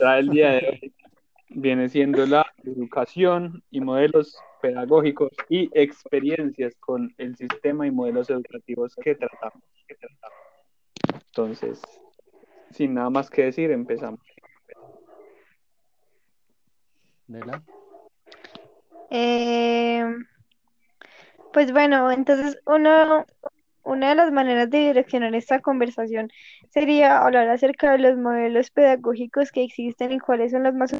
trae el día de hoy viene siendo la educación y modelos pedagógicos y experiencias con el sistema y modelos educativos que tratamos. Entonces, sin nada más que decir, empezamos. ¿Verdad? Eh, pues bueno, entonces uno, una de las maneras de direccionar esta conversación sería hablar acerca de los modelos pedagógicos que existen y cuáles son los más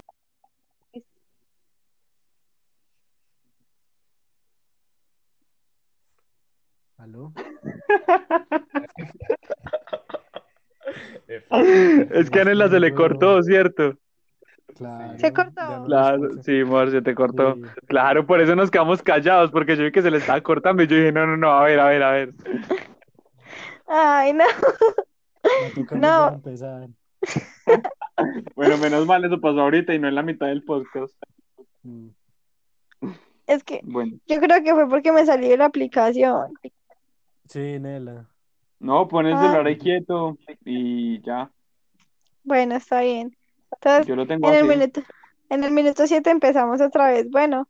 ¿Aló? Es que a Nela se le cortó, ¿cierto? Claro. Se cortó. Claro, sí, amor, se te cortó. Sí. Claro, por eso nos quedamos callados, porque yo vi que se le estaba cortando y yo dije, no, no, no, a ver, a ver, a ver. Ay, no. No. empezar. Bueno, menos mal eso pasó ahorita y no en la mitad del podcast. Mm. Es que Bueno, yo creo que fue porque me salí de la aplicación. Sí, Nela. no, pon el Ah. celular ahí quieto y ya. Bueno, está bien. Entonces, Yo lo tengo en el minuto, en el minuto 7 empezamos otra vez. Bueno.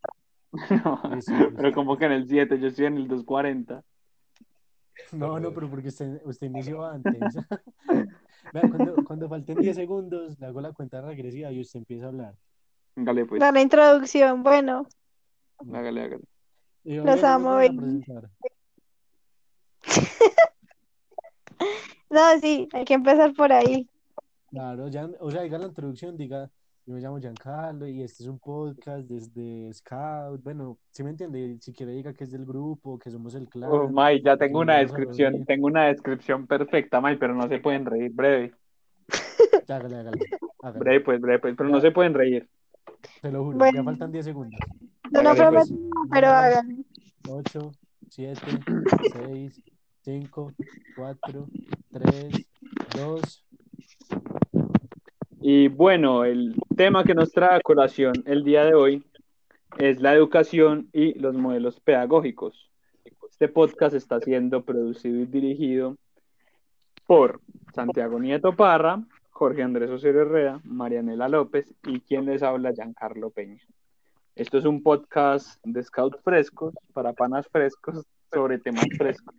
Pero como que en el 7, yo estoy en el 240. No, no, pero porque usted, usted inició antes. Vea, cuando, cuando falten 10 segundos, le hago la cuenta regresiva y usted empieza a hablar. Hágale, pues. la introducción. Bueno, Hágale, hágale. Yo, Los amo, no, sí, hay que empezar por ahí. Claro, ya, o sea, diga la introducción, diga, yo me llamo Giancarlo y este es un podcast desde Scout. Bueno, si me entiende, si quiere diga que es del grupo, que somos el clan. Oh, May, ya tengo una descripción, tengo una descripción perfecta, May, pero no se pueden reír, breve. Ya, Hágale, hágale, hágale. Breve, pues, breve, pues, pero no se pueden reír. Te lo juro, Bueno. ya faltan 10 segundos. Yo no Hágale, pues. prometo, pero hagan. 8, 7, 6, 5, 4, 3, 2. Y bueno, el tema que nos trae a colación el día de hoy es la educación y los modelos pedagógicos. Este podcast está siendo producido y dirigido por Santiago Nieto Parra, Jorge Andrés Osorio Herrera, Marianela López y quien les habla, Giancarlo Peña. Esto es un podcast de Scout frescos para panas frescos sobre temas frescos.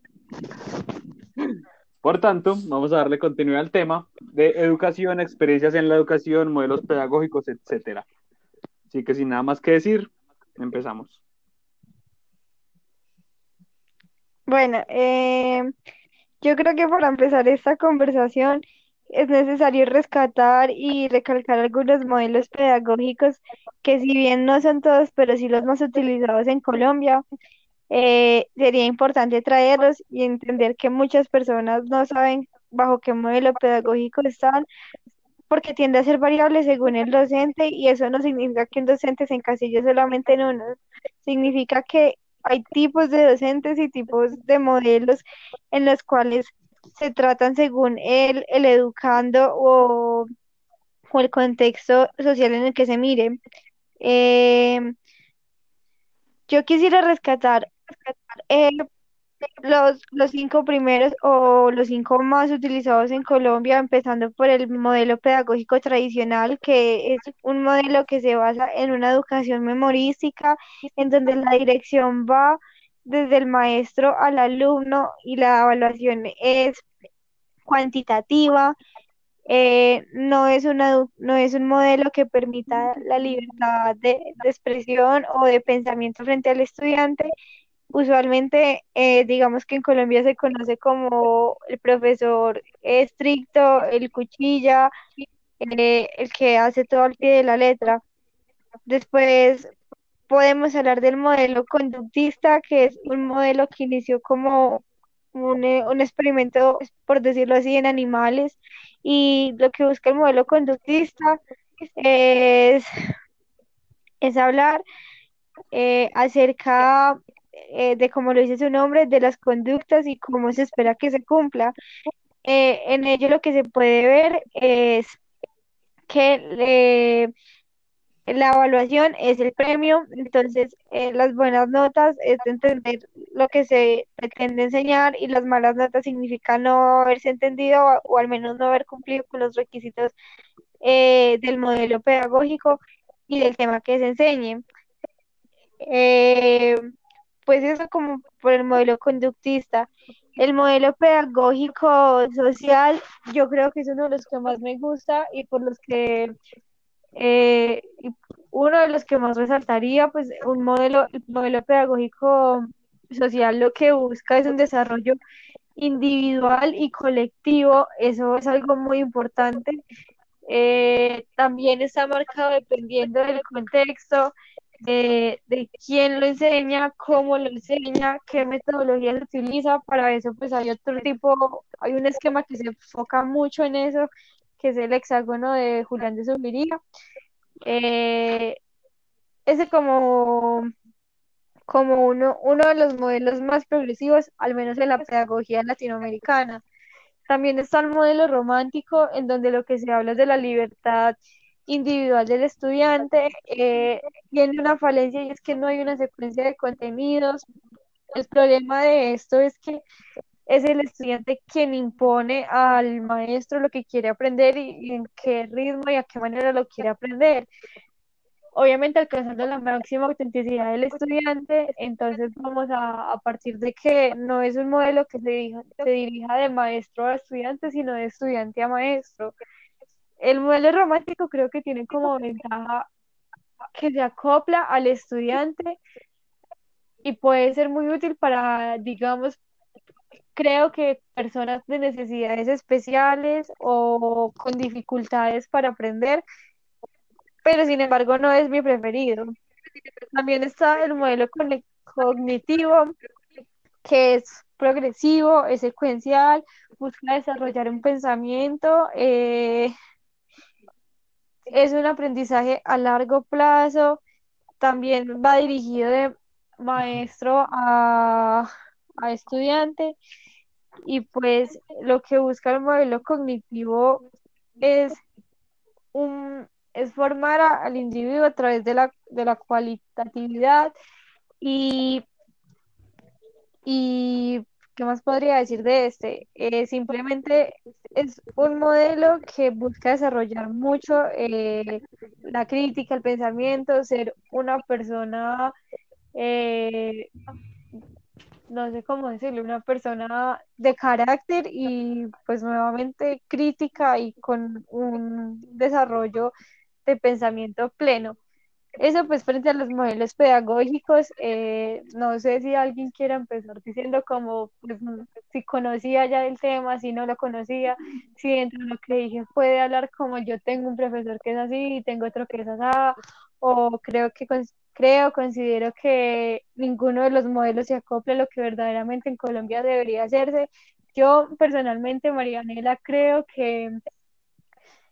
Por tanto, vamos a darle continuidad al tema de educación, experiencias en la educación, modelos pedagógicos, etcétera. Así que sin nada más que decir, empezamos. Bueno, eh, yo creo que para empezar esta conversación es necesario rescatar y recalcar algunos modelos pedagógicos que si bien no son todos, pero sí los más utilizados en Colombia, eh, sería importante traerlos y entender que muchas personas no saben bajo qué modelo pedagógico están, porque tiende a ser variable según el docente y eso no significa que un docente se encasille solamente en uno, significa que hay tipos de docentes y tipos de modelos en los cuales se tratan según el, el educando o, o el contexto social en el que se mire. Eh, yo quisiera rescatar eh, los, los cinco primeros o los cinco más utilizados en Colombia, empezando por el modelo pedagógico tradicional, que es un modelo que se basa en una educación memorística, en donde la dirección va desde el maestro al alumno y la evaluación es cuantitativa. Eh, no es una, no es un modelo que permita la libertad de expresión o de pensamiento frente al estudiante. Usualmente, eh, digamos que en Colombia se conoce como el profesor estricto, el cuchilla, eh, el que hace todo al pie de la letra. Después podemos hablar del modelo conductista, que es un modelo que inició como un, eh, un experimento, por decirlo así, en animales. Y lo que busca el modelo conductista es, es hablar acerca eh, de, como lo dice su nombre, de las conductas y cómo se espera que se cumpla. Eh, en ello lo que se puede ver es que eh, la evaluación es el premio, entonces eh, las buenas notas es entender lo que se pretende enseñar y las malas notas significa no haberse entendido o, al menos no haber cumplido con los requisitos eh, del modelo pedagógico y del tema que se enseñe. Pues eso como por el modelo conductista. El modelo pedagógico social, yo creo que es uno de los que más me gusta y por los que eh, uno de los que más resaltaría, pues un modelo, el modelo pedagógico social lo que busca es un desarrollo individual y colectivo, eso es algo muy importante. Eh, también está marcado dependiendo del contexto, de, de quién lo enseña, cómo lo enseña, qué metodología se utiliza. Para eso, pues hay otro tipo, hay un esquema que se enfoca mucho en eso, que es el hexágono de Julián de Zubiría. Eh, ese como, como uno, uno de los modelos más progresivos, al menos en la pedagogía latinoamericana. También está el modelo romántico, en donde lo que se habla es de la libertad individual del estudiante. Eh, tiene una falencia y es que no hay una secuencia de contenidos. El problema de esto es que es el estudiante quien impone al maestro lo que quiere aprender y, en qué ritmo y a qué manera lo quiere aprender. Obviamente alcanzando la máxima autenticidad del estudiante, entonces vamos a, partir de que no es un modelo que se dirija de maestro a estudiante, sino de estudiante a maestro. El modelo romántico creo que tiene como ventaja que se acopla al estudiante y puede ser muy útil para, digamos, creo que personas de necesidades especiales o con dificultades para aprender, pero sin embargo no es mi preferido. También está el modelo cognitivo, que es progresivo, es secuencial, busca desarrollar un pensamiento, eh, es un aprendizaje a largo plazo, también va dirigido de maestro a, a estudiante. Y pues lo que busca el modelo cognitivo es un es formar al individuo a través de la, de la cualitatividad y, y ¿qué más podría decir de este? Eh, simplemente es un modelo que busca desarrollar mucho eh, la crítica, el pensamiento, ser una persona eh, no sé cómo decirle, una persona de carácter y pues nuevamente crítica y con un desarrollo de pensamiento pleno. Eso pues frente a los modelos pedagógicos, eh, no sé si alguien quiera empezar diciendo como pues, si conocía ya el tema, si no lo conocía, si dentro de lo que dije puede hablar como yo tengo un profesor que es así y tengo otro que es así, o creo que creo, considero que ninguno de los modelos se acopla a lo que verdaderamente en Colombia debería hacerse. Yo personalmente, Marianela, creo que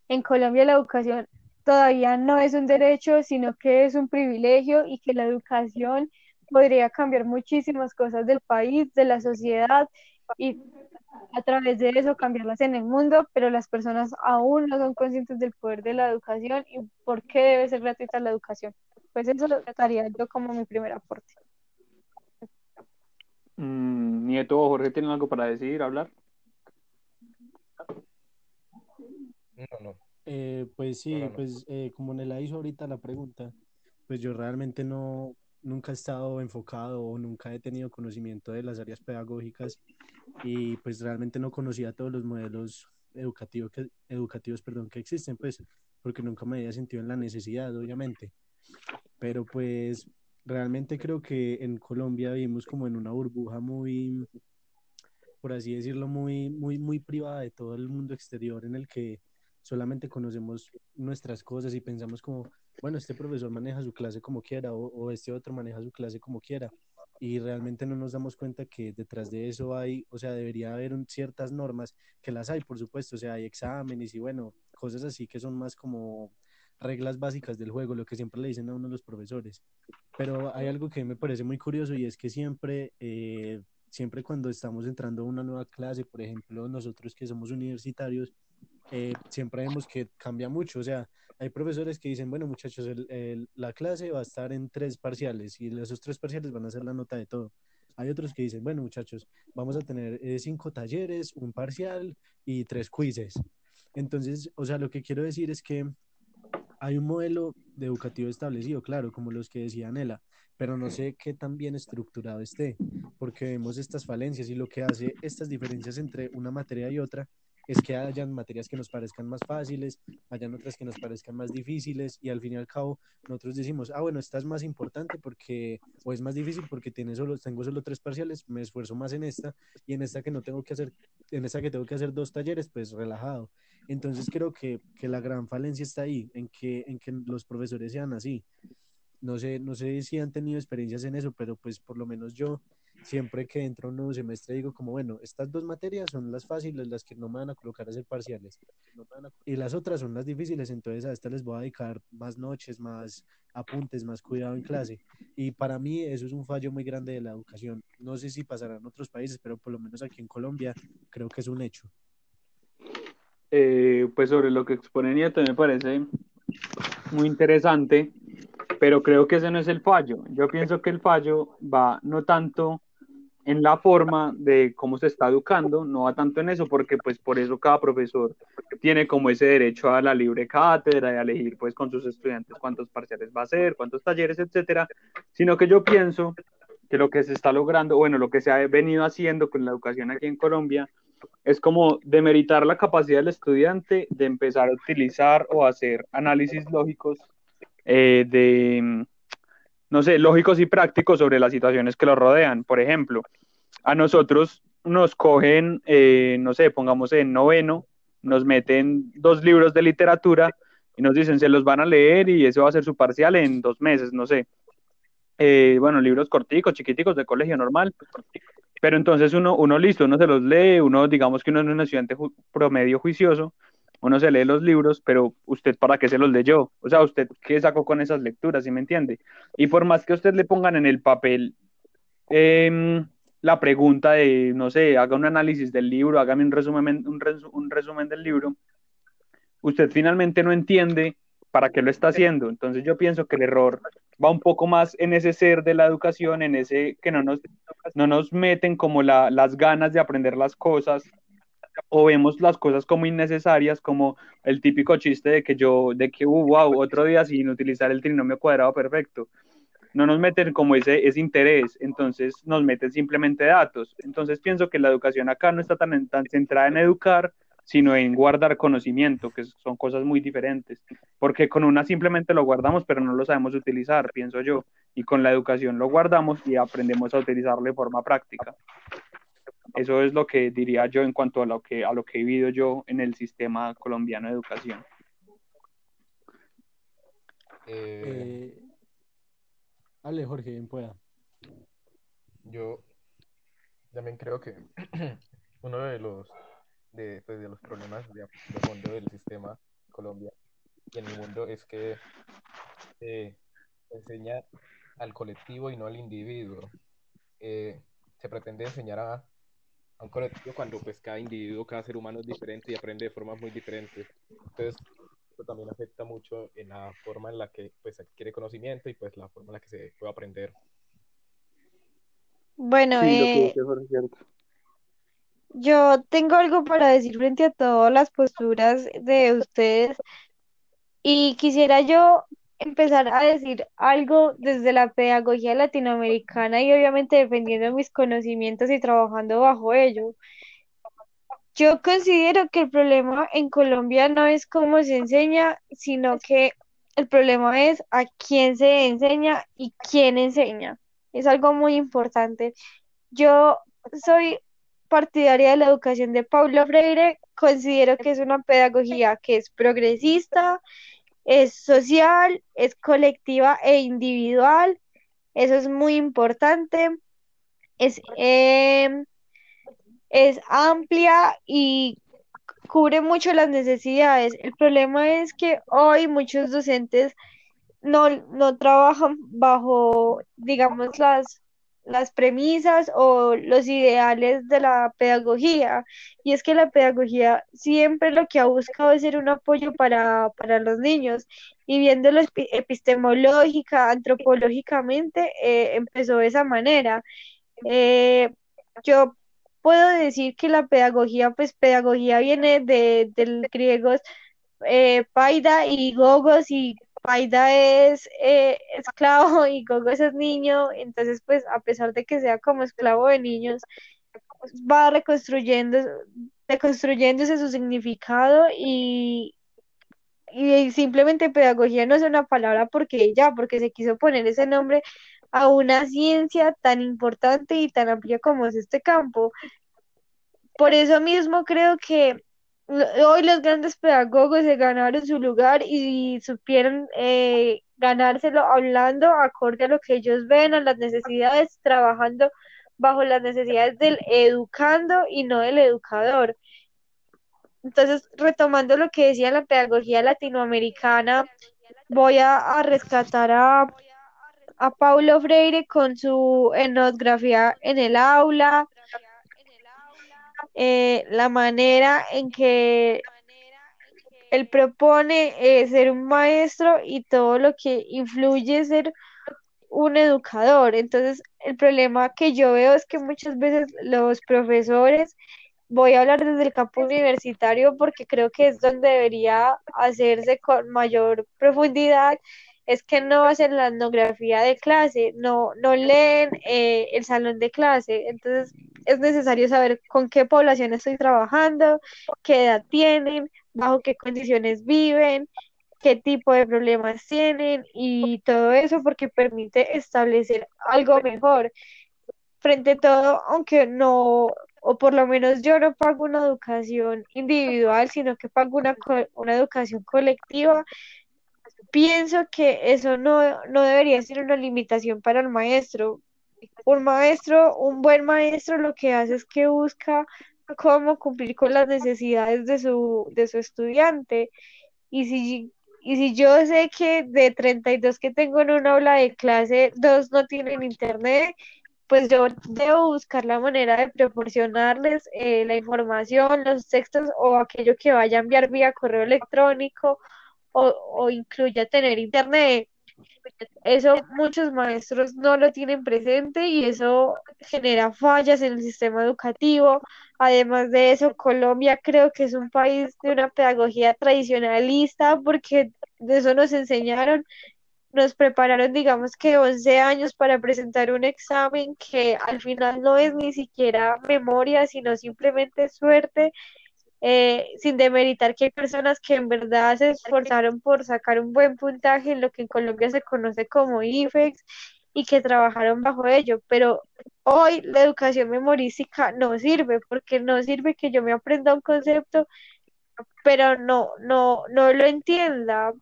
en Colombia la educación todavía no es un derecho, sino que es un privilegio y que la educación podría cambiar muchísimas cosas del país, de la sociedad y a través de eso cambiarlas en el mundo, pero las personas aún no son conscientes del poder de la educación y por qué debe ser gratuita la educación. Pues eso lo trataría yo como mi primer aporte. Mm, Nieto o Jorge, ¿tienen algo para decir, hablar? No, no. Eh, pues sí, No, no, no. pues eh, como Nela hizo ahorita la pregunta, pues yo realmente no, nunca he estado enfocado o nunca he tenido conocimiento de las áreas pedagógicas y pues realmente no conocía todos los modelos educativos que, educativos, perdón, que existen, pues porque nunca me había sentido en la necesidad, obviamente. Pero pues realmente creo que en Colombia vivimos como en una burbuja muy, por así decirlo, muy, muy, muy privada de todo el mundo exterior en el que solamente conocemos nuestras cosas y pensamos como, bueno, este profesor maneja su clase como quiera o, o este otro maneja su clase como quiera y realmente no nos damos cuenta que detrás de eso hay, o sea, debería haber un- ciertas normas, que las hay, por supuesto, o sea, hay exámenes y bueno, cosas así que son más como reglas básicas del juego, lo que siempre le dicen a uno los profesores. Pero hay algo que me parece muy curioso y es que siempre, eh, siempre cuando estamos entrando a una nueva clase, por ejemplo, nosotros que somos universitarios, eh, siempre vemos que cambia mucho. O sea, hay profesores que dicen, bueno, muchachos, la clase va a estar en tres parciales y esos tres parciales van a ser la nota de todo. Hay otros que dicen, bueno, muchachos, vamos a tener eh, cinco talleres, un parcial y tres quizzes. Entonces, o sea, lo que quiero decir es que hay un modelo de educativo establecido, claro, como los que decía Nela, pero no sé qué tan bien estructurado esté, porque vemos estas falencias y lo que hace estas diferencias entre una materia y otra es que hayan materias que nos parezcan más fáciles, hayan otras que nos parezcan más difíciles y al fin y al cabo nosotros decimos, ah, bueno, esta es más importante porque, o es más difícil porque tiene solo, tengo solo tres parciales, me esfuerzo más en esta y en esta que no tengo que hacer, en esta que tengo que hacer dos talleres, pues relajado. Entonces creo que, que la gran falencia está ahí, en que, en que los profesores sean así. No sé, no sé si han tenido experiencias en eso, pero pues por lo menos yo siempre que entro un nuevo semestre digo como, bueno, estas dos materias son las fáciles, las que no me van a colocar a hacer parciales. Y las otras son las difíciles, entonces a estas les voy a dedicar más noches, más apuntes, más cuidado en clase. Y para mí eso es un fallo muy grande de la educación. No sé si pasará en otros países, pero por lo menos aquí en Colombia creo que es un hecho. Eh, pues sobre lo que expone Nieto me parece muy interesante, pero creo que ese no es el fallo. Yo pienso que el fallo va no tanto en la forma de cómo se está educando, no va tanto en eso, porque pues por eso cada profesor tiene como ese derecho a la libre cátedra, de elegir pues con sus estudiantes cuántos parciales va a hacer, cuántos talleres, etcétera, sino que yo pienso que lo que se está logrando, bueno, lo que se ha venido haciendo con la educación aquí en Colombia, es como demeritar la capacidad del estudiante de empezar a utilizar o hacer análisis lógicos eh, de no sé, lógicos y prácticos sobre las situaciones que lo rodean. Por ejemplo, a nosotros nos cogen, eh, no sé, pongamos en noveno, nos meten dos libros de literatura y nos dicen se los van a leer y eso va a ser su parcial en dos meses, no sé. Eh, bueno, libros corticos, chiquiticos de colegio normal. Pero entonces uno, uno listo, uno se los lee, uno digamos que uno es un estudiante promedio juicioso, uno se lee los libros, pero usted para qué se los leyó, o sea, usted qué sacó con esas lecturas, ¿sí me entiende? Y por más que usted le pongan en el papel em, la pregunta de, no sé, haga un análisis del libro, hágame un resumen, un, un resumen del libro, usted finalmente no entiende para qué lo está haciendo. Entonces yo pienso que el error va un poco más en ese ser de la educación, en ese que no nos, no nos meten como la, las ganas de aprender las cosas o vemos las cosas como innecesarias, como el típico chiste de que yo, de que, uh, wow, otro día sin utilizar el trinomio cuadrado perfecto. No nos meten como ese, ese interés, entonces nos meten simplemente datos. Entonces pienso que la educación acá no está tan, tan centrada en educar, sino en guardar conocimiento, que son cosas muy diferentes. Porque con una simplemente lo guardamos, pero no lo sabemos utilizar, pienso yo. Y con la educación lo guardamos y aprendemos a utilizarlo de forma práctica. Eso es lo que diría yo en cuanto a lo que, a lo que he vivido yo en el sistema colombiano de educación. Eh, Ale, Jorge, bien pueda. Yo también creo que uno de los, de, pues, de los problemas de, fondo del sistema Colombia y en el mundo es que se enseña al colectivo y no al individuo. Eh, se pretende enseñar a, a un colectivo cuando pues cada individuo, cada ser humano es diferente y aprende de formas muy diferentes. Entonces, esto también afecta mucho en la forma en la que pues adquiere conocimiento y pues la forma en la que se puede aprender. Bueno, eh, yo tengo algo para decir frente a todas las posturas de ustedes y quisiera yo empezar a decir algo desde la pedagogía latinoamericana y obviamente defendiendo mis conocimientos y trabajando bajo ello. Yo considero que el problema en Colombia no es cómo se enseña, sino que el problema es a quién se enseña y quién enseña. Es algo muy importante. Yo soy partidaria de la educación de Paulo Freire, considero que es una pedagogía que es progresista, es social, es colectiva e individual. Eso es muy importante. Es, em, es amplia y cubre mucho las necesidades. El problema es que hoy muchos docentes no, no trabajan bajo, digamos, las las premisas o los ideales de la pedagogía. Y es que la pedagogía siempre lo que ha buscado es ser un apoyo para, los niños. Y viéndolo epistemológica, antropológicamente, eh, empezó de esa manera. Eh, yo puedo decir que la pedagogía, pues pedagogía viene de, del griego eh, paida y gogos y paida es eh, esclavo y gogos es niño, entonces pues a pesar de que sea como esclavo de niños, va reconstruyendo, reconstruyéndose su significado y, y simplemente pedagogía no es una palabra porque ya, porque se quiso poner ese nombre a una ciencia tan importante y tan amplia como es este campo. Por eso mismo creo que hoy los grandes pedagogos se ganaron su lugar y supieron eh, ganárselo hablando acorde a lo que ellos ven, a las necesidades, trabajando bajo las necesidades del educando y no del educador. Entonces, retomando lo que decía la pedagogía latinoamericana, voy a, rescatar a, a Paulo Freire con su etnografía en el aula, eh, la manera en que él propone eh, ser un maestro y todo lo que influye ser un educador. Entonces, el problema que yo veo es que muchas veces los profesores voy a hablar desde el campo universitario porque creo que es donde debería hacerse con mayor profundidad, es que no hacen la etnografía de clase, no, no leen eh, el salón de clase, entonces es necesario saber con qué población estoy trabajando, qué edad tienen, bajo qué condiciones viven, qué tipo de problemas tienen y todo eso porque permite establecer algo mejor. Frente a todo, aunque no o por lo menos yo no pago una educación individual, sino que pago una, una educación colectiva, pienso que eso no, no debería ser una limitación para el maestro. Un maestro, un buen maestro lo que hace es que busca cómo cumplir con las necesidades de su, de su estudiante. Y si, y si yo sé que de 32 que tengo en una aula de clase, dos no tienen internet, pues yo debo buscar la manera de proporcionarles eh, la información, los textos o aquello que vaya a enviar vía correo electrónico o, o incluya tener internet. Eso muchos maestros no lo tienen presente y eso genera fallas en el sistema educativo. Además de eso, Colombia creo que es un país de una pedagogía tradicionalista porque de eso nos enseñaron nos prepararon, digamos que 11 años para presentar un examen que al final no es ni siquiera memoria, sino simplemente suerte, eh, sin demeritar que hay personas que en verdad se esforzaron por sacar un buen puntaje en lo que en Colombia se conoce como IFEX y que trabajaron bajo ello, pero hoy la educación memorística no sirve, porque no sirve que yo me aprenda un concepto, pero no, no, no lo entienda.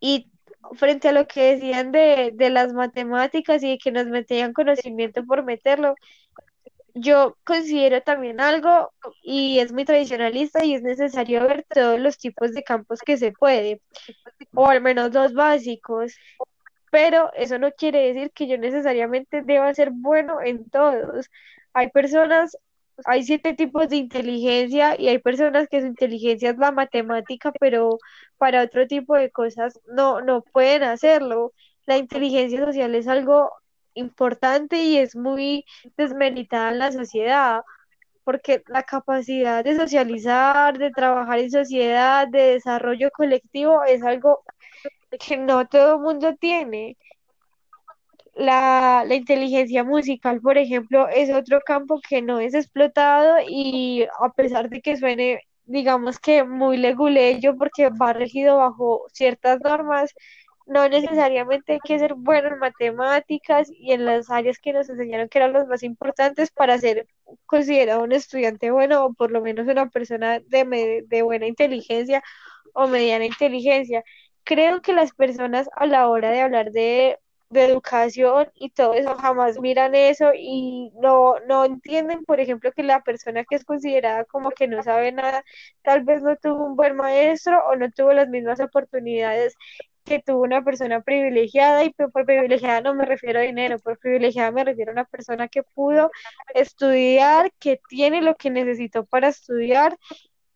Y frente a lo que decían de, de las matemáticas y de que nos metían conocimiento por meterlo, yo considero también algo y es muy tradicionalista y es necesario ver todos los tipos de campos que se puede, o al menos los básicos, pero eso no quiere decir que yo necesariamente deba ser bueno en todos. Hay personas hay siete tipos de inteligencia y hay personas que su inteligencia es la matemática, pero para otro tipo de cosas no, no pueden hacerlo. La inteligencia social es algo importante y es muy desmeritada en la sociedad, porque la capacidad de socializar, de trabajar en sociedad, de desarrollo colectivo es algo que no todo el mundo tiene. La, inteligencia musical, por ejemplo, es otro campo que no es explotado y a pesar de que suene, digamos que muy leguleyo porque va regido bajo ciertas normas, no necesariamente hay que ser bueno en matemáticas y en las áreas que nos enseñaron que eran las más importantes para ser considerado un estudiante bueno o por lo menos una persona de, de buena inteligencia o mediana inteligencia. Creo que las personas a la hora de hablar de de educación y todo eso jamás miran eso y no, no entienden, por ejemplo, que la persona que es considerada como que no sabe nada, tal vez no tuvo un buen maestro o no tuvo las mismas oportunidades que tuvo una persona privilegiada y por privilegiada no me refiero a dinero, por privilegiada me refiero a una persona que pudo estudiar, que tiene lo que necesitó para estudiar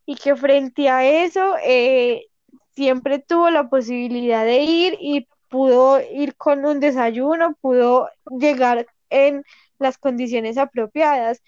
y que frente a eso eh, siempre tuvo la posibilidad de ir y pudo ir con un desayuno, pudo llegar en las condiciones apropiadas.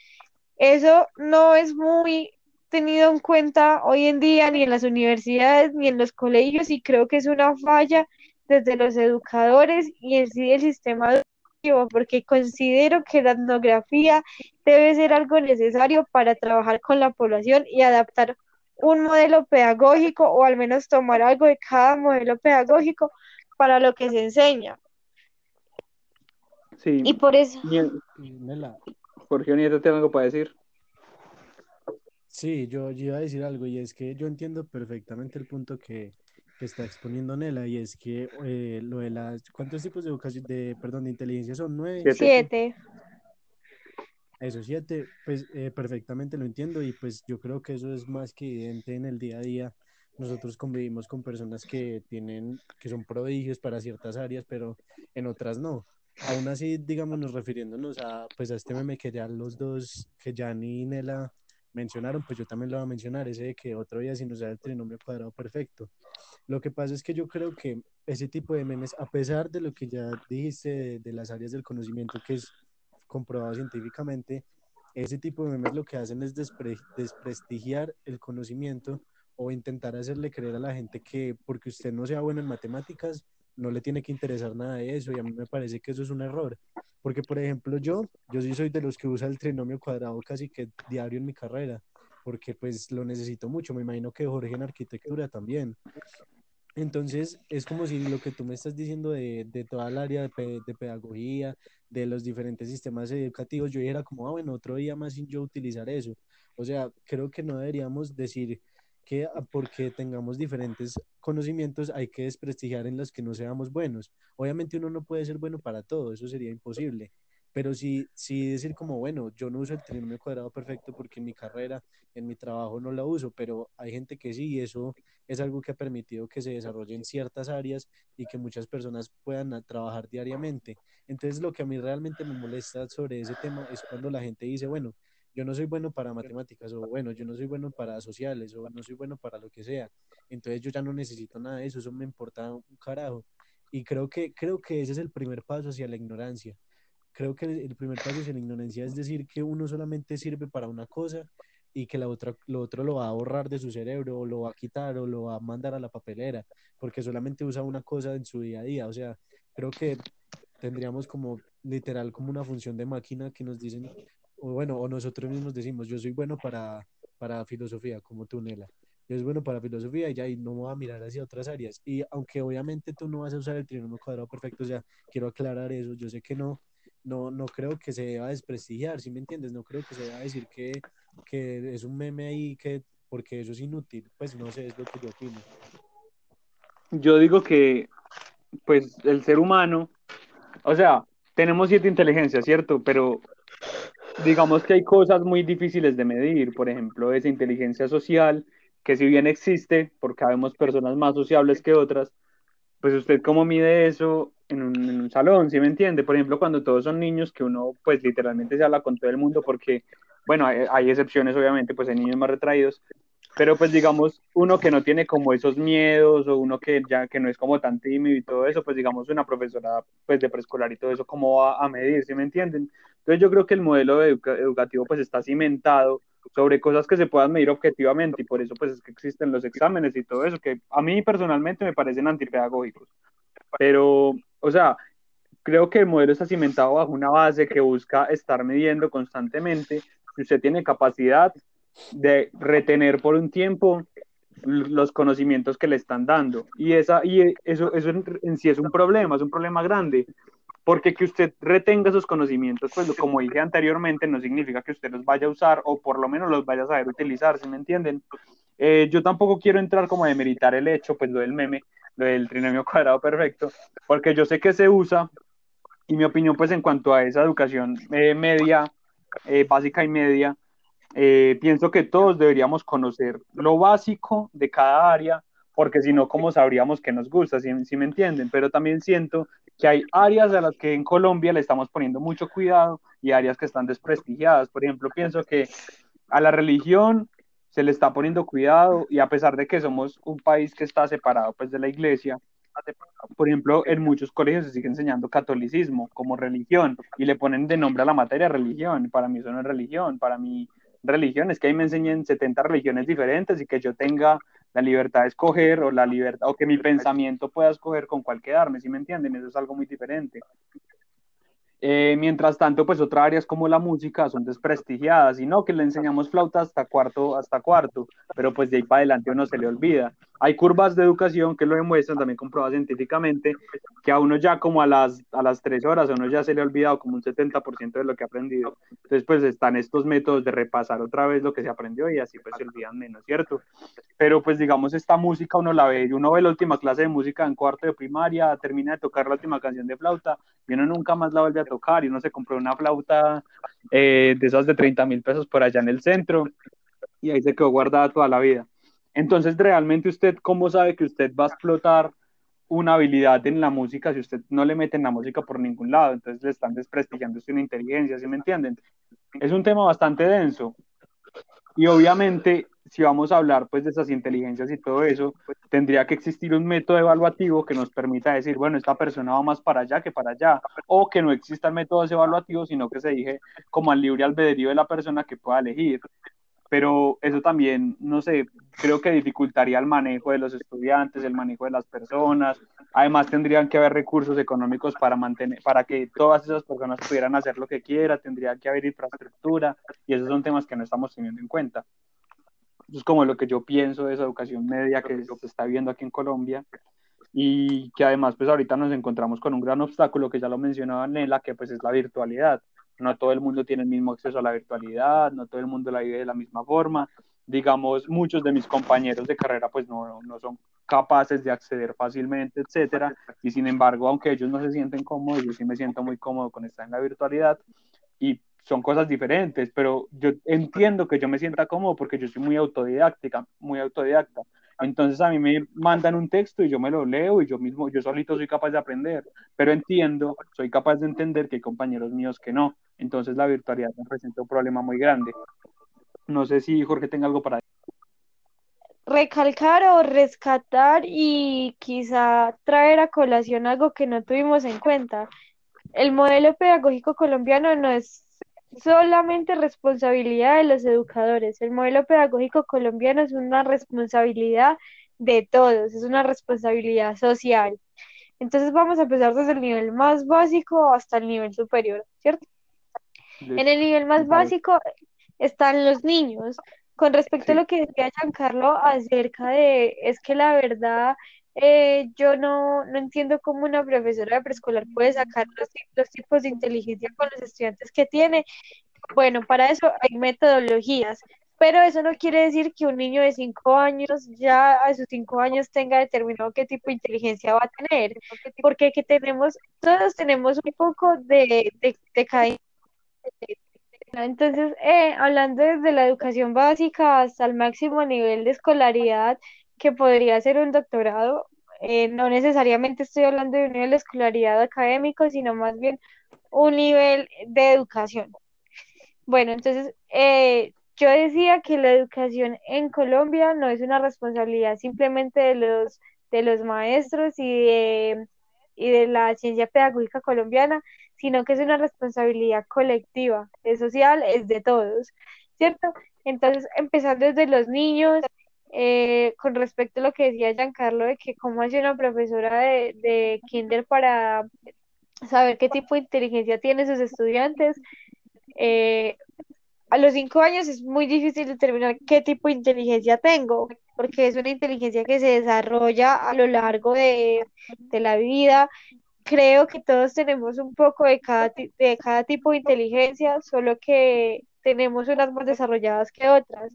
eso no es muy tenido en cuenta hoy en día ni en las universidades ni en los colegios y creo que es una falla desde los educadores y en sí el sistema educativo porque considero que la etnografía debe ser algo necesario para trabajar con la población y adaptar un modelo pedagógico o al menos tomar algo de cada modelo pedagógico para lo que se enseña. Sí. Y por eso, Jorge Nieto, ¿tiene algo para decir? Sí, yo, yo iba a decir algo y es que yo entiendo perfectamente el punto que, que está exponiendo Nela y es que eh, lo de las, ¿cuántos tipos de educación, de, perdón, de inteligencia son? ¿Nueve? Siete. siete. Eso, siete, pues eh, perfectamente lo entiendo y pues yo creo que eso es más que evidente en el día a día. Nosotros convivimos con personas que tienen, que son prodigios para ciertas áreas, pero en otras no. Aún así, digámonos, refiriéndonos a, pues a este meme que ya los dos, que Jan y Nela mencionaron, pues yo también lo voy a mencionar, ese de que otro día si nos da el trinomio cuadrado perfecto. Lo que pasa es que yo creo que ese tipo de memes, a pesar de lo que ya dijiste de, las áreas del conocimiento, que es comprobado científicamente, ese tipo de memes lo que hacen es despre- desprestigiar el conocimiento o intentar hacerle creer a la gente que porque usted no sea bueno en matemáticas, no le tiene que interesar nada de eso y a mí me parece que eso es un error. Porque, por ejemplo, yo, yo sí soy de los que usa el trinomio cuadrado casi que diario en mi carrera, porque pues lo necesito mucho. Me imagino que Jorge en arquitectura también. Entonces, es como si lo que tú me estás diciendo de, de toda el área de, de pedagogía, de los diferentes sistemas educativos, yo dijera como, ah, bueno, otro día más sin yo utilizar eso. O sea, creo que no deberíamos decir que porque tengamos diferentes conocimientos hay que desprestigiar en los que no seamos buenos. Obviamente uno no puede ser bueno para todo, eso sería imposible. Pero sí, sí decir como, bueno, yo no uso el trinomio cuadrado perfecto porque en mi carrera, en mi trabajo no la uso, pero hay gente que sí y eso es algo que ha permitido que se desarrolle en ciertas áreas y que muchas personas puedan trabajar diariamente. Entonces, lo que a mí realmente me molesta sobre ese tema es cuando la gente dice, bueno, yo no soy bueno para matemáticas o bueno, yo no soy bueno para sociales o no soy bueno para lo que sea. Entonces, yo ya no necesito nada de eso, eso me importa un carajo. Y creo que, creo que ese es el primer paso hacia la ignorancia. Creo que el primer paso hacia la ignorancia es decir que uno solamente sirve para una cosa y que la otra, lo otro lo va a borrar de su cerebro o lo va a quitar o lo va a mandar a la papelera porque solamente usa una cosa en su día a día. O sea, creo que tendríamos como literal como una función de máquina que nos dicen, o bueno, o nosotros mismos decimos, yo soy bueno para, para filosofía, como tú, Nela. Yo soy bueno para filosofía y ya y no voy a mirar hacia otras áreas. Y aunque obviamente tú no vas a usar el trinomio cuadrado perfecto, o sea, quiero aclarar eso, yo sé que no, no, no creo que se deba desprestigiar, ¿sí me entiendes? No creo que se deba decir que, que es un meme ahí que porque eso es inútil, pues no sé, es lo que yo opino. Yo digo que, pues, el ser humano, o sea, tenemos siete inteligencias, ¿cierto? Pero digamos que hay cosas muy difíciles de medir, por ejemplo, esa inteligencia social, que si bien existe, porque habemos personas más sociables que otras, pues usted cómo mide eso en un, en un salón, ¿sí me entiende? Por ejemplo, cuando todos son niños, que uno pues literalmente se habla con todo el mundo, porque, bueno, hay, hay excepciones obviamente, pues hay niños más retraídos, pero pues digamos, uno que no tiene como esos miedos o uno que ya que no es como tan tímido y todo eso, pues digamos una profesora pues de preescolar y todo eso, ¿cómo va a medir? ¿Sí me entienden? Entonces yo creo que el modelo educa- educativo pues está cimentado sobre cosas que se puedan medir objetivamente y por eso pues es que existen los exámenes y todo eso, que a mí personalmente me parecen antipedagógicos. Pero, o sea, creo que el modelo está cimentado bajo una base que busca estar midiendo constantemente si usted tiene capacidad de retener por un tiempo los conocimientos que le están dando. Y, esa, y eso, eso en, sí es un problema, es un problema grande, porque que usted retenga esos conocimientos, pues como dije anteriormente, no significa que usted los vaya a usar o por lo menos los vaya a saber utilizar, ¿sí me entienden? Eh, yo tampoco quiero entrar como a demeritar el hecho, pues lo del meme, lo del trinomio cuadrado perfecto, porque yo sé que se usa y mi opinión pues en cuanto a esa educación eh, media, eh, básica y media, eh, pienso que todos deberíamos conocer lo básico de cada área, porque si no, ¿cómo sabríamos qué nos gusta? Si, si me entienden? Pero también siento que hay áreas a las que en Colombia le estamos poniendo mucho cuidado y áreas que están desprestigiadas. Por ejemplo, pienso que a la religión se le está poniendo cuidado y a pesar de que somos un país que está separado pues de la iglesia, por ejemplo, en muchos colegios se sigue enseñando catolicismo como religión y le ponen de nombre a la materia religión. Para mí eso no es religión, para mí religión es que ahí me enseñen 70 religiones diferentes y que yo tenga la libertad de escoger o la libertad o que mi pensamiento pueda escoger con cuál quedarme, ¿sí me entienden? Eso es algo muy diferente. Eh, mientras tanto, pues otras áreas como la música son desprestigiadas y no que le enseñamos flauta hasta cuarto, hasta cuarto, pero pues de ahí para adelante uno se le olvida. Hay curvas de educación que lo demuestran, también comprobadas científicamente, que a uno ya como a las, a las tres horas, a uno ya se le ha olvidado como un 70% de lo que ha aprendido. Entonces, pues están estos métodos de repasar otra vez lo que se aprendió y así pues se olvidan menos, ¿cierto? Pero pues digamos, esta música uno la ve, uno ve la última clase de música en cuarto de primaria, termina de tocar la última canción de flauta y uno nunca más la vuelve a tocar tocar y uno se compró una flauta eh, de esas de 30 mil pesos por allá en el centro y ahí se quedó guardada toda la vida. Entonces, realmente usted, ¿cómo sabe que usted va a explotar una habilidad en la música si usted no le mete en la música por ningún lado? Entonces le están desprestigiando una inteligencia, ¿sí me entienden? Es un tema bastante denso. Y obviamente si vamos a hablar pues de esas inteligencias y todo eso, tendría que existir un método evaluativo que nos permita decir, bueno, esta persona va más para allá que para allá, o que no existan métodos evaluativos, sino que se dije como al libre albedrío de la persona que pueda elegir. Pero eso también, no sé, creo que dificultaría el manejo de los estudiantes, el manejo de las personas. Además, tendrían que haber recursos económicos para mantener, para que todas esas personas pudieran hacer lo que quieran, tendría que haber infraestructura, y esos son temas que no estamos teniendo en cuenta es como lo que yo pienso de esa educación media que se está viendo aquí en Colombia y que además pues ahorita nos encontramos con un gran obstáculo que ya lo mencionaba Nela, que pues es la virtualidad. No todo el mundo tiene el mismo acceso a la virtualidad, no todo el mundo la vive de la misma forma. Digamos, muchos de mis compañeros de carrera pues no, no son capaces de acceder fácilmente, etcétera. Y sin embargo, aunque ellos no se sienten cómodos, yo sí me siento muy cómodo con estar en la virtualidad y son cosas diferentes, pero yo entiendo que yo me sienta cómodo porque yo soy muy autodidáctica, muy autodidacta. Entonces a mí me mandan un texto y yo me lo leo y yo mismo, yo solito soy capaz de aprender, pero entiendo, soy capaz de entender que hay compañeros míos que no. Entonces la virtualidad me presenta un problema muy grande. No sé si Jorge tenga algo para recalcar o rescatar y quizá traer a colación algo que no tuvimos en cuenta. El modelo pedagógico colombiano no es solamente responsabilidad de los educadores. El modelo pedagógico colombiano es una responsabilidad de todos, es una responsabilidad social. Entonces vamos a empezar desde el nivel más básico hasta el nivel superior, ¿cierto? En el nivel más básico están los niños. Con respecto a lo que decía Giancarlo acerca de, es que la verdad eh, yo no, no entiendo cómo una profesora de preescolar puede sacar los, tipos de inteligencia con los estudiantes que tiene. Bueno, para eso hay metodologías, pero eso no quiere decir que un niño de cinco años ya a sus cinco años tenga determinado qué tipo de inteligencia va a tener, porque que tenemos, todos tenemos un poco de, de, de cada entonces, eh, hablando desde la educación básica hasta el máximo nivel de escolaridad, que podría ser un doctorado. Eh, no necesariamente estoy hablando de un nivel de escolaridad académico, sino más bien un nivel de educación. Bueno, entonces, eh, yo decía que la educación en Colombia no es una responsabilidad simplemente de los, de los maestros y de, y de la ciencia pedagógica colombiana, sino que es una responsabilidad colectiva, es social, es de todos, ¿cierto? Entonces, empezando desde los niños, eh, con respecto a lo que decía Giancarlo, de que cómo hace una profesora de, de kinder para saber qué tipo de inteligencia tienen sus estudiantes. Eh, a los cinco años es muy difícil determinar qué tipo de inteligencia tengo, porque es una inteligencia que se desarrolla a lo largo de, de la vida. Creo que todos tenemos un poco de cada, de cada tipo de inteligencia, solo que tenemos unas más desarrolladas que otras.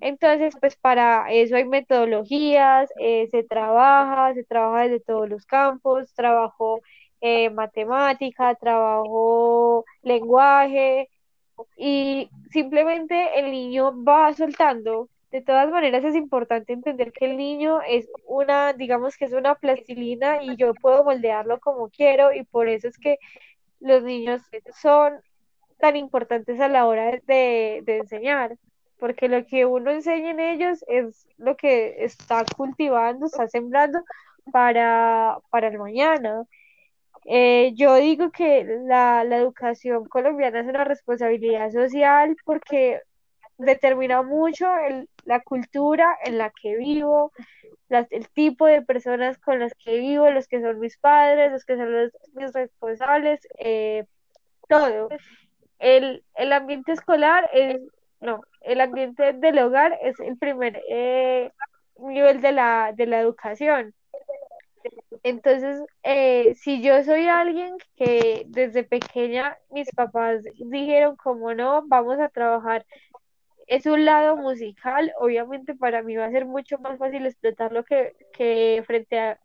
Entonces, pues para eso hay metodologías, eh, se trabaja, se trabaja desde todos los campos, trabajo eh, matemática, trabajo lenguaje y simplemente el niño va soltando. De todas maneras es importante entender que el niño es una, digamos que es una plastilina y yo puedo moldearlo como quiero y por eso es que los niños son tan importantes a la hora de, de enseñar porque lo que uno enseña en ellos es lo que está cultivando, está sembrando para, para el mañana. Eh, yo digo que la, la educación colombiana es una responsabilidad social porque determina mucho la cultura en la que vivo, el tipo de personas con las que vivo, los que son mis padres, los que son los, mis responsables, eh, todo. El, el ambiente escolar es, no, el ambiente del hogar es el primer eh, nivel de la, de la educación. Entonces, eh, si yo soy alguien que desde pequeña mis papás dijeron como no, vamos a trabajar, es un lado musical, obviamente para mí va a ser mucho más fácil explotarlo que, que frente a,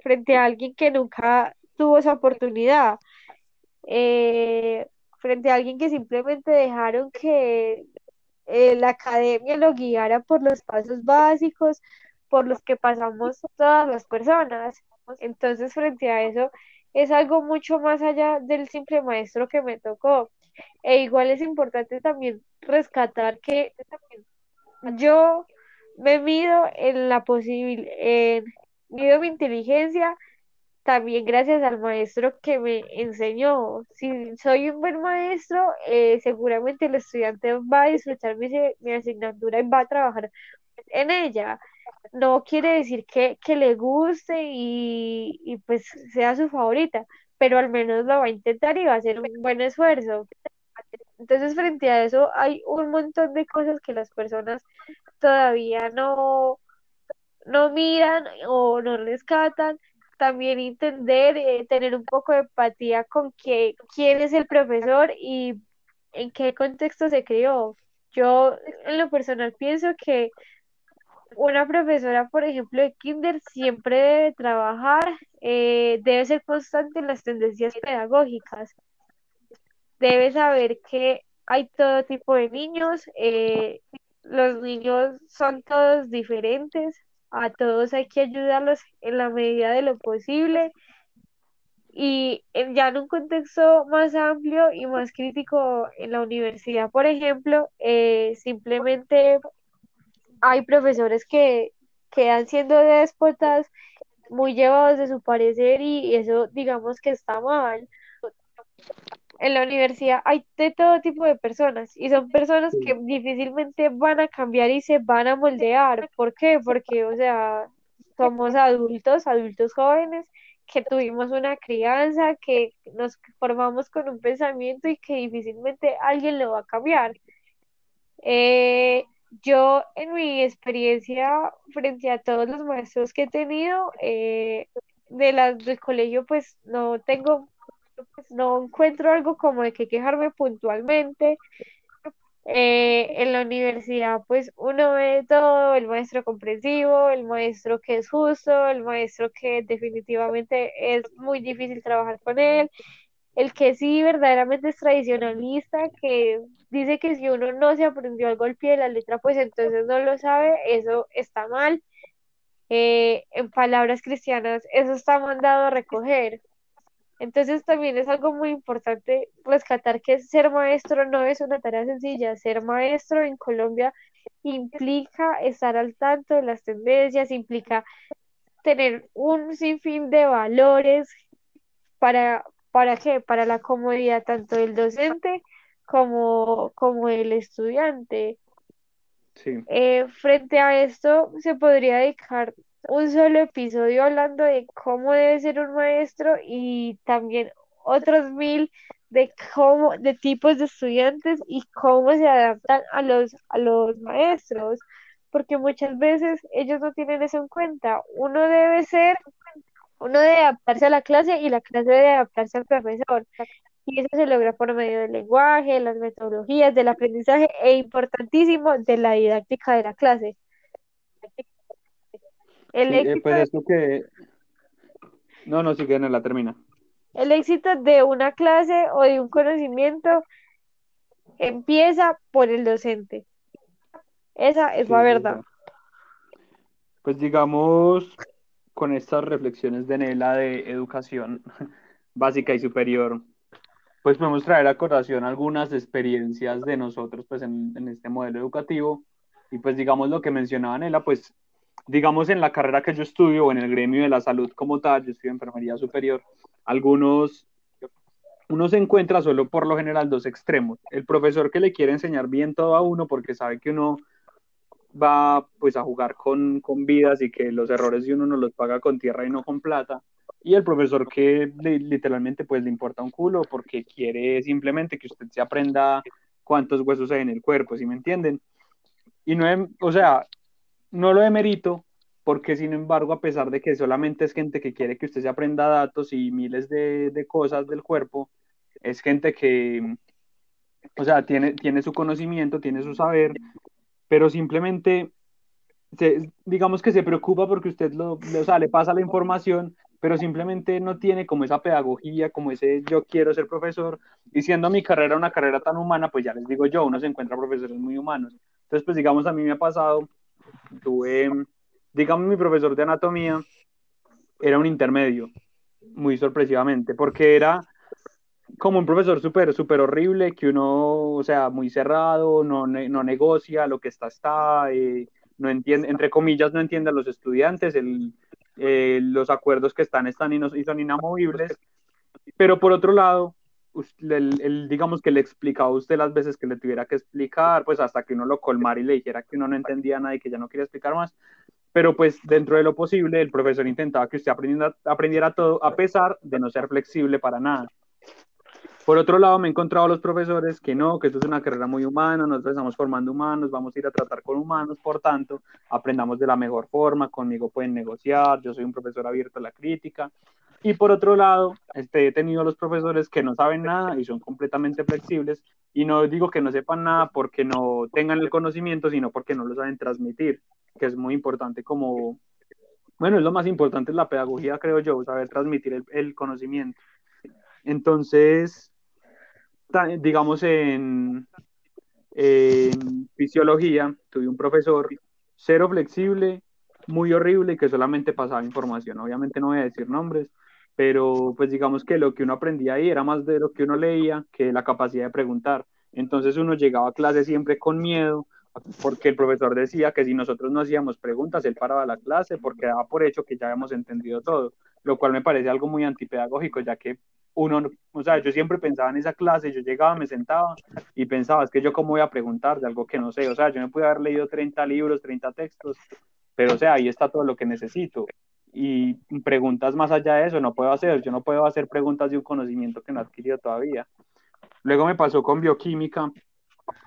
frente a alguien que nunca tuvo esa oportunidad. Eh, frente a alguien que simplemente dejaron que eh, la academia lo guiara por los pasos básicos por los que pasamos todas las personas. Entonces, frente a eso, es algo mucho más allá del simple maestro que me tocó. E igual es importante también rescatar que yo me mido en la posibilidad, mido mi inteligencia también gracias al maestro que me enseñó. Si soy un buen maestro, eh, seguramente el estudiante va a disfrutar mi, mi asignatura y va a trabajar en ella. No quiere decir que, que le guste y, y pues sea su favorita, pero al menos lo va a intentar y va a hacer un buen esfuerzo. Entonces, frente a eso, hay un montón de cosas que las personas todavía no, no miran o no rescatan. También entender, eh, tener un poco de empatía con que, quién es el profesor y en qué contexto se crió. Yo, en lo personal, pienso que una profesora, por ejemplo, de kinder siempre debe trabajar, eh, debe ser constante en las tendencias pedagógicas debe saber que hay todo tipo de niños, eh, los niños son todos diferentes, a todos hay que ayudarlos en la medida de lo posible y ya en un contexto más amplio y más crítico en la universidad, por ejemplo, eh, simplemente hay profesores que quedan siendo déspotas, muy llevados de su parecer y eso digamos que está mal en la universidad hay de todo tipo de personas y son personas que difícilmente van a cambiar y se van a moldear. ¿Por qué? Porque, o sea, somos adultos, adultos jóvenes, que tuvimos una crianza, que nos formamos con un pensamiento y que difícilmente alguien lo va a cambiar. Eh, yo, en mi experiencia frente a todos los maestros que he tenido, eh, de las del colegio, pues no tengo no encuentro algo como de que quejarme puntualmente. Eh, en la universidad, pues uno ve todo, el maestro comprensivo, el maestro que es justo, el maestro que definitivamente es muy difícil trabajar con él, el que sí verdaderamente es tradicionalista, que dice que si uno no se aprendió al golpe de la letra, pues entonces no lo sabe, eso está mal. Eh, en palabras cristianas, eso está mandado a recoger. Entonces también es algo muy importante rescatar que ser maestro no es una tarea sencilla. Ser maestro en Colombia implica estar al tanto de las tendencias, implica tener un sinfín de valores para, ¿para qué? Para la comodidad tanto del docente como, como del estudiante. Sí. Eh, frente a esto, se podría dedicar un solo episodio hablando de cómo debe ser un maestro y también otros mil de cómo, de tipos de estudiantes y cómo se adaptan a los, a los maestros, porque muchas veces ellos no tienen eso en cuenta. Uno debe ser, uno debe adaptarse a la clase y la clase debe adaptarse al profesor. Y eso se logra por medio del lenguaje, las metodologías, del aprendizaje e importantísimo de la didáctica de la clase. El Sí, eh, éxito, pues que... No, no, sí que no la termina. el éxito de una clase o de un conocimiento empieza por el docente. Esa es Sí, la verdad. Pues digamos, con estas reflexiones de Nela de educación básica y superior, pues podemos traer a colación algunas experiencias de nosotros pues en, en este modelo educativo y pues digamos lo que mencionaba Nela, pues digamos en la carrera que yo estudio o en el gremio de la salud como tal, yo estudio enfermería superior, algunos, uno se encuentra solo por lo general dos extremos. El profesor que le quiere enseñar bien todo a uno porque sabe que uno va pues a jugar con, con vidas y que los errores de uno no los paga con tierra y no con plata. Y el profesor que literalmente pues le importa un culo porque quiere simplemente que usted se aprenda cuántos huesos hay en el cuerpo, ¿sí me entienden? Y no, o sea, no lo demerito porque sin embargo, a pesar de que solamente es gente que quiere que usted se aprenda datos y miles de, cosas del cuerpo, es gente que, o sea, tiene, tiene su conocimiento, tiene su saber, pero simplemente, digamos que se preocupa porque usted lo, o sea, le pasa la información, pero simplemente no tiene como esa pedagogía, como ese yo quiero ser profesor, y siendo mi carrera una carrera tan humana, pues ya les digo yo, uno se encuentra profesores muy humanos. Entonces, pues digamos, a mí me ha pasado, tuve, digamos, mi profesor de anatomía era un intermedio, muy sorpresivamente, porque era como un profesor súper, súper horrible, que uno, o sea, muy cerrado, no, no negocia, lo que está, está, eh, no entiende, entre comillas, no entiende a los estudiantes, el eh, los acuerdos que están están y, son inamovibles, pero por otro lado, el, digamos que le explicaba a usted las veces que le tuviera que explicar, pues hasta que uno lo colmara y le dijera que uno no entendía nada y que ya no quería explicar más, pero pues dentro de lo posible el profesor intentaba que usted aprendiera, aprendiera todo a pesar de no ser flexible para nada. Por otro lado, me he encontrado a los profesores que no, que esto es una carrera muy humana, nosotros estamos formando humanos, vamos a ir a tratar con humanos, por tanto, aprendamos de la mejor forma, conmigo pueden negociar, yo soy un profesor abierto a la crítica. Y por otro lado, este, he tenido a los profesores que no saben nada y son completamente flexibles, y no digo que no sepan nada porque no tengan el conocimiento, sino porque no lo saben transmitir, que es muy importante como, bueno, es lo más importante es la pedagogía, creo yo, saber transmitir el, el conocimiento. Entonces, digamos en, fisiología, tuve un profesor cero flexible, muy horrible y que solamente pasaba información. Obviamente no voy a decir nombres, pero pues digamos que lo que uno aprendía ahí era más de lo que uno leía que la capacidad de preguntar. Entonces uno llegaba a clase siempre con miedo, porque el profesor decía que si nosotros no hacíamos preguntas, él paraba la clase porque daba por hecho que ya habíamos entendido todo, lo cual me parece algo muy antipedagógico, ya que uno, o sea, yo siempre pensaba en esa clase, yo llegaba, me sentaba y pensaba, es que yo cómo voy a preguntar de algo que no sé, o sea, yo me pude haber leído 30 libros, 30 textos, pero o sea, ahí está todo lo que necesito. Y preguntas más allá de eso no puedo hacer, yo no puedo hacer preguntas de un conocimiento que no he adquirido todavía. Luego me pasó con bioquímica,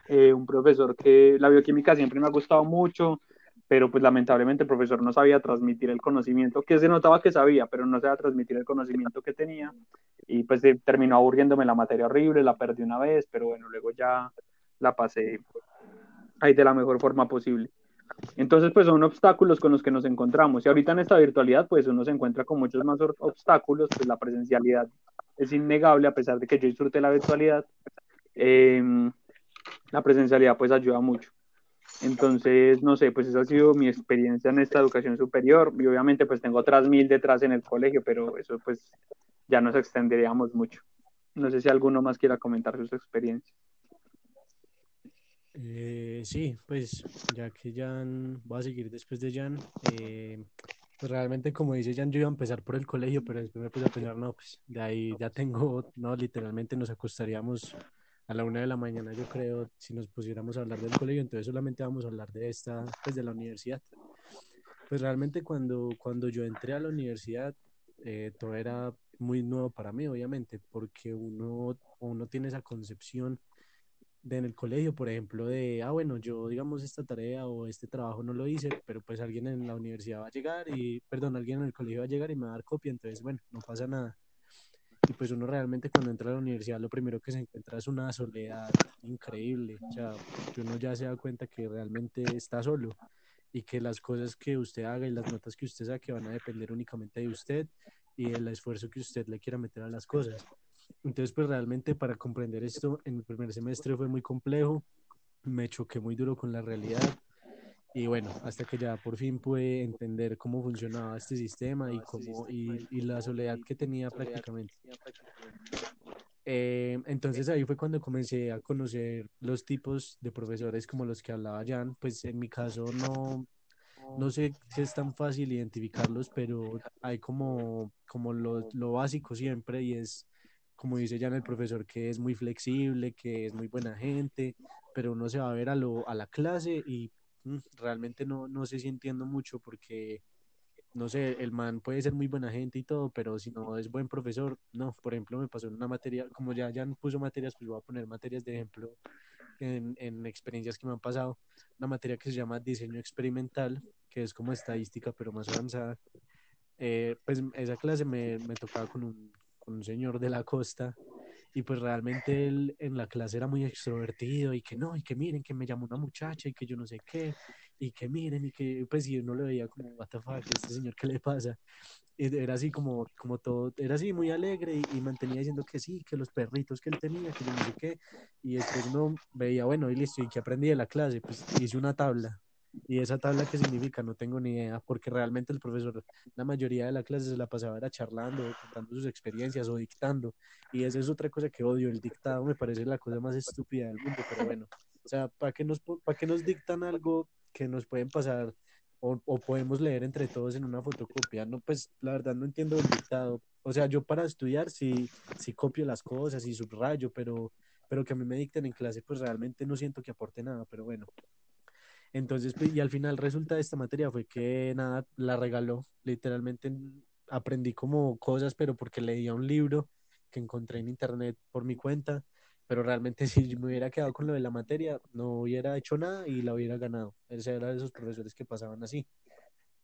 eh, un profesor que la bioquímica siempre me ha gustado mucho, pero pues lamentablemente el profesor no sabía transmitir el conocimiento, que se notaba que sabía, pero no sabía transmitir el conocimiento que tenía, y pues terminó aburriéndome la materia horrible, la perdí una vez, pero bueno, luego ya la pasé ahí de la mejor forma posible. Entonces, pues son obstáculos con los que nos encontramos. Y ahorita en esta virtualidad, pues uno se encuentra con muchos más obstáculos, pues la presencialidad es innegable, a pesar de que yo disfrute la virtualidad. Em, la presencialidad pues ayuda mucho. Entonces, no sé, pues esa ha sido mi experiencia en esta educación superior y obviamente pues tengo otras mil detrás en el colegio, pero eso pues ya nos extenderíamos mucho. No sé si alguno más quiera comentar sus experiencias. Eh, sí, pues ya que Jan, voy a seguir después de Jan. Eh, pues realmente, como dice Jan, yo iba a empezar por el colegio, pero después me puse a pensar, no, pues de ahí ya tengo, no, literalmente nos acostaríamos a la una de la mañana, yo creo, si nos pusiéramos a hablar del colegio, entonces solamente vamos a hablar de esta, pues de la universidad. Pues realmente cuando, cuando yo entré a la universidad, eh, todo era muy nuevo para mí, obviamente, porque uno, uno tiene esa concepción de en el colegio, por ejemplo, de, ah, bueno, yo digamos esta tarea o este trabajo no lo hice, pero pues alguien en la universidad va a llegar y, perdón, alguien en el colegio va a llegar y me va a dar copia, entonces, bueno, no pasa nada. Y pues uno realmente cuando entra a la universidad lo primero que se encuentra es una soledad increíble. O sea, uno ya se da cuenta que realmente está solo y que las cosas que usted haga y las notas que usted saque van a depender únicamente de usted y del esfuerzo que usted le quiera meter a las cosas. Entonces, pues realmente para comprender esto en el primer semestre fue muy complejo, me choqué muy duro con la realidad y bueno, hasta que ya por fin pude entender cómo funcionaba este sistema y, cómo, y, y la soledad que tenía prácticamente. Eh, entonces ahí fue cuando comencé a conocer los tipos de profesores como los que hablaba Jan. Pues en mi caso no, no sé si es tan fácil identificarlos, pero hay como, como lo, lo básico siempre y es, como dice ya el profesor, que es muy flexible, que es muy buena gente, pero uno se va a ver a, lo, a la clase y mm, realmente no, no sé si entiendo mucho porque no sé, el man puede ser muy buena gente y todo, pero si no es buen profesor, no. Por ejemplo, me pasó en una materia, como ya, ya puso materias, pues voy a poner materias de ejemplo en, en experiencias que me han pasado. Una materia que se llama diseño experimental, que es como estadística, pero más avanzada. Eh, pues esa clase me, me tocaba con un, un señor de la costa y pues realmente él en la clase era muy extrovertido y que no, y que miren que me llamó una muchacha y que yo no sé qué, y que miren, y que pues si uno le veía como, what the fuck, este señor, ¿qué le pasa? Y era así como, como todo, era así muy alegre y, mantenía diciendo que sí, que los perritos que él tenía, que yo no sé qué, y después uno veía, bueno, y listo, ¿y que aprendí de la clase? Pues hice una tabla, y esa tabla qué significa, no tengo ni idea, porque realmente el profesor, la mayoría de la clase se la pasaba era charlando, contando sus experiencias o dictando. Y esa es otra cosa que odio, el dictado me parece la cosa más estúpida del mundo, pero bueno, o sea, ¿para qué nos, para qué nos dictan algo que nos pueden pasar o, o, podemos leer entre todos en una fotocopia? No, pues la verdad no entiendo el dictado. O sea, yo para estudiar sí, sí copio las cosas y subrayo, pero, pero que a mí me dicten en clase, pues realmente no siento que aporte nada, pero bueno. Entonces, pues, y al final resulta de esta materia fue que nada, la regaló. Literalmente aprendí como cosas, pero porque leía un libro que encontré en internet por mi cuenta. Pero realmente si me hubiera quedado con lo de la materia, no hubiera hecho nada y la hubiera ganado. Ese era de esos profesores que pasaban así.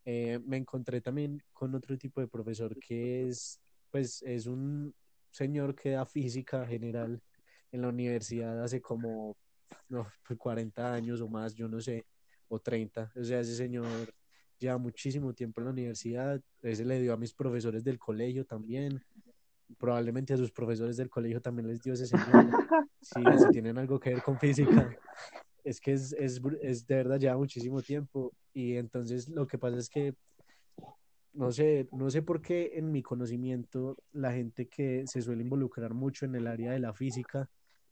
Eh, me encontré también con otro tipo de profesor que es, pues, es un señor que da física general en la universidad hace como no, 40 años o más, yo no sé o 30. O sea, ese señor lleva muchísimo tiempo en la universidad, ese le dio a mis profesores del colegio también, probablemente a sus profesores del colegio también les dio ese señor, si, tienen algo que ver con física. Es que es, es, es de verdad lleva muchísimo tiempo y entonces lo que pasa es que no sé, no sé por qué en mi conocimiento la gente que se suele involucrar mucho en el área de la física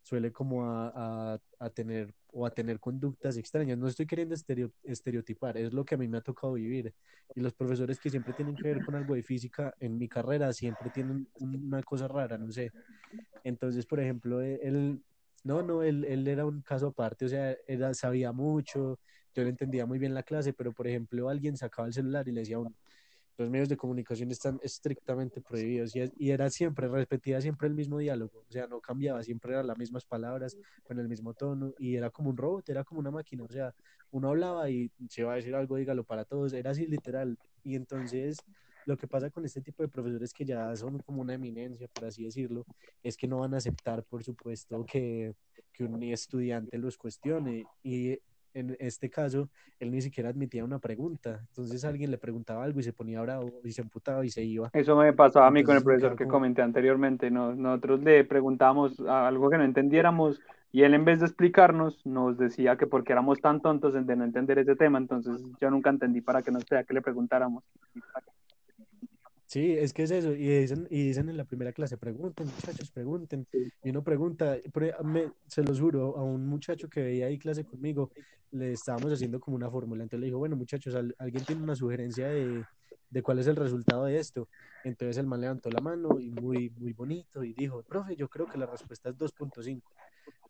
suele como a, a, tener o a tener conductas extrañas. No estoy queriendo estereotipar, es lo que a mí me ha tocado vivir. Y los profesores que siempre tienen que ver con algo de física en mi carrera siempre tienen una cosa rara, no sé. Entonces, por ejemplo, e, él, no, no, él, él era un caso aparte, o sea, él sabía mucho, yo le entendía muy bien la clase, pero por ejemplo, alguien sacaba el celular y le decía, los medios de comunicación están estrictamente prohibidos y, era siempre, repetía siempre el mismo diálogo, o sea, no cambiaba, siempre eran las mismas palabras, con el mismo tono y era como un robot, era como una máquina, o sea, uno hablaba y se iba a decir algo, dígalo para todos, era así literal. Y entonces lo que pasa con este tipo de profesores que ya son como una eminencia, por así decirlo, es que no van a aceptar, por supuesto, que, que un estudiante los cuestione y en este caso, él ni siquiera admitía una pregunta. Entonces alguien le preguntaba algo y se ponía bravo y se emputaba y se iba. Eso me pasaba a mí con el profesor que comenté anteriormente. Nosotros le preguntábamos algo que no entendiéramos y él en vez de explicarnos nos decía que porque éramos tan tontos de no entender ese tema, entonces yo nunca entendí para qué nos pedía que le preguntáramos. Sí, es que es eso. Y dicen, y dicen en la primera clase, pregunten, muchachos, pregunten. Y uno pregunta, me, se los juro, a un muchacho que veía ahí clase conmigo, le estábamos haciendo como una fórmula. Entonces le dijo, bueno, muchachos, ¿alguien tiene una sugerencia de, de cuál es el resultado de esto? Entonces el man levantó la mano y muy, muy bonito y dijo, profe, yo creo que la respuesta es 2.5.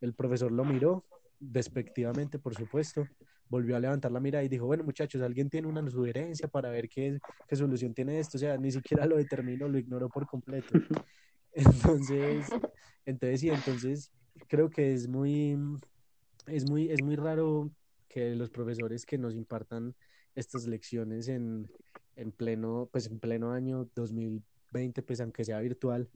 El profesor lo miró, despectivamente, por supuesto, volvió a levantar la mirada y dijo, bueno muchachos, ¿alguien tiene una sugerencia para ver qué, qué solución tiene esto? O sea, ni siquiera lo determinó, lo ignoró por completo. Entonces, entonces sí, entonces creo que es muy, es muy, es muy raro que los profesores que nos impartan estas lecciones en, en pleno, pues en pleno año 2020, pues aunque sea virtual,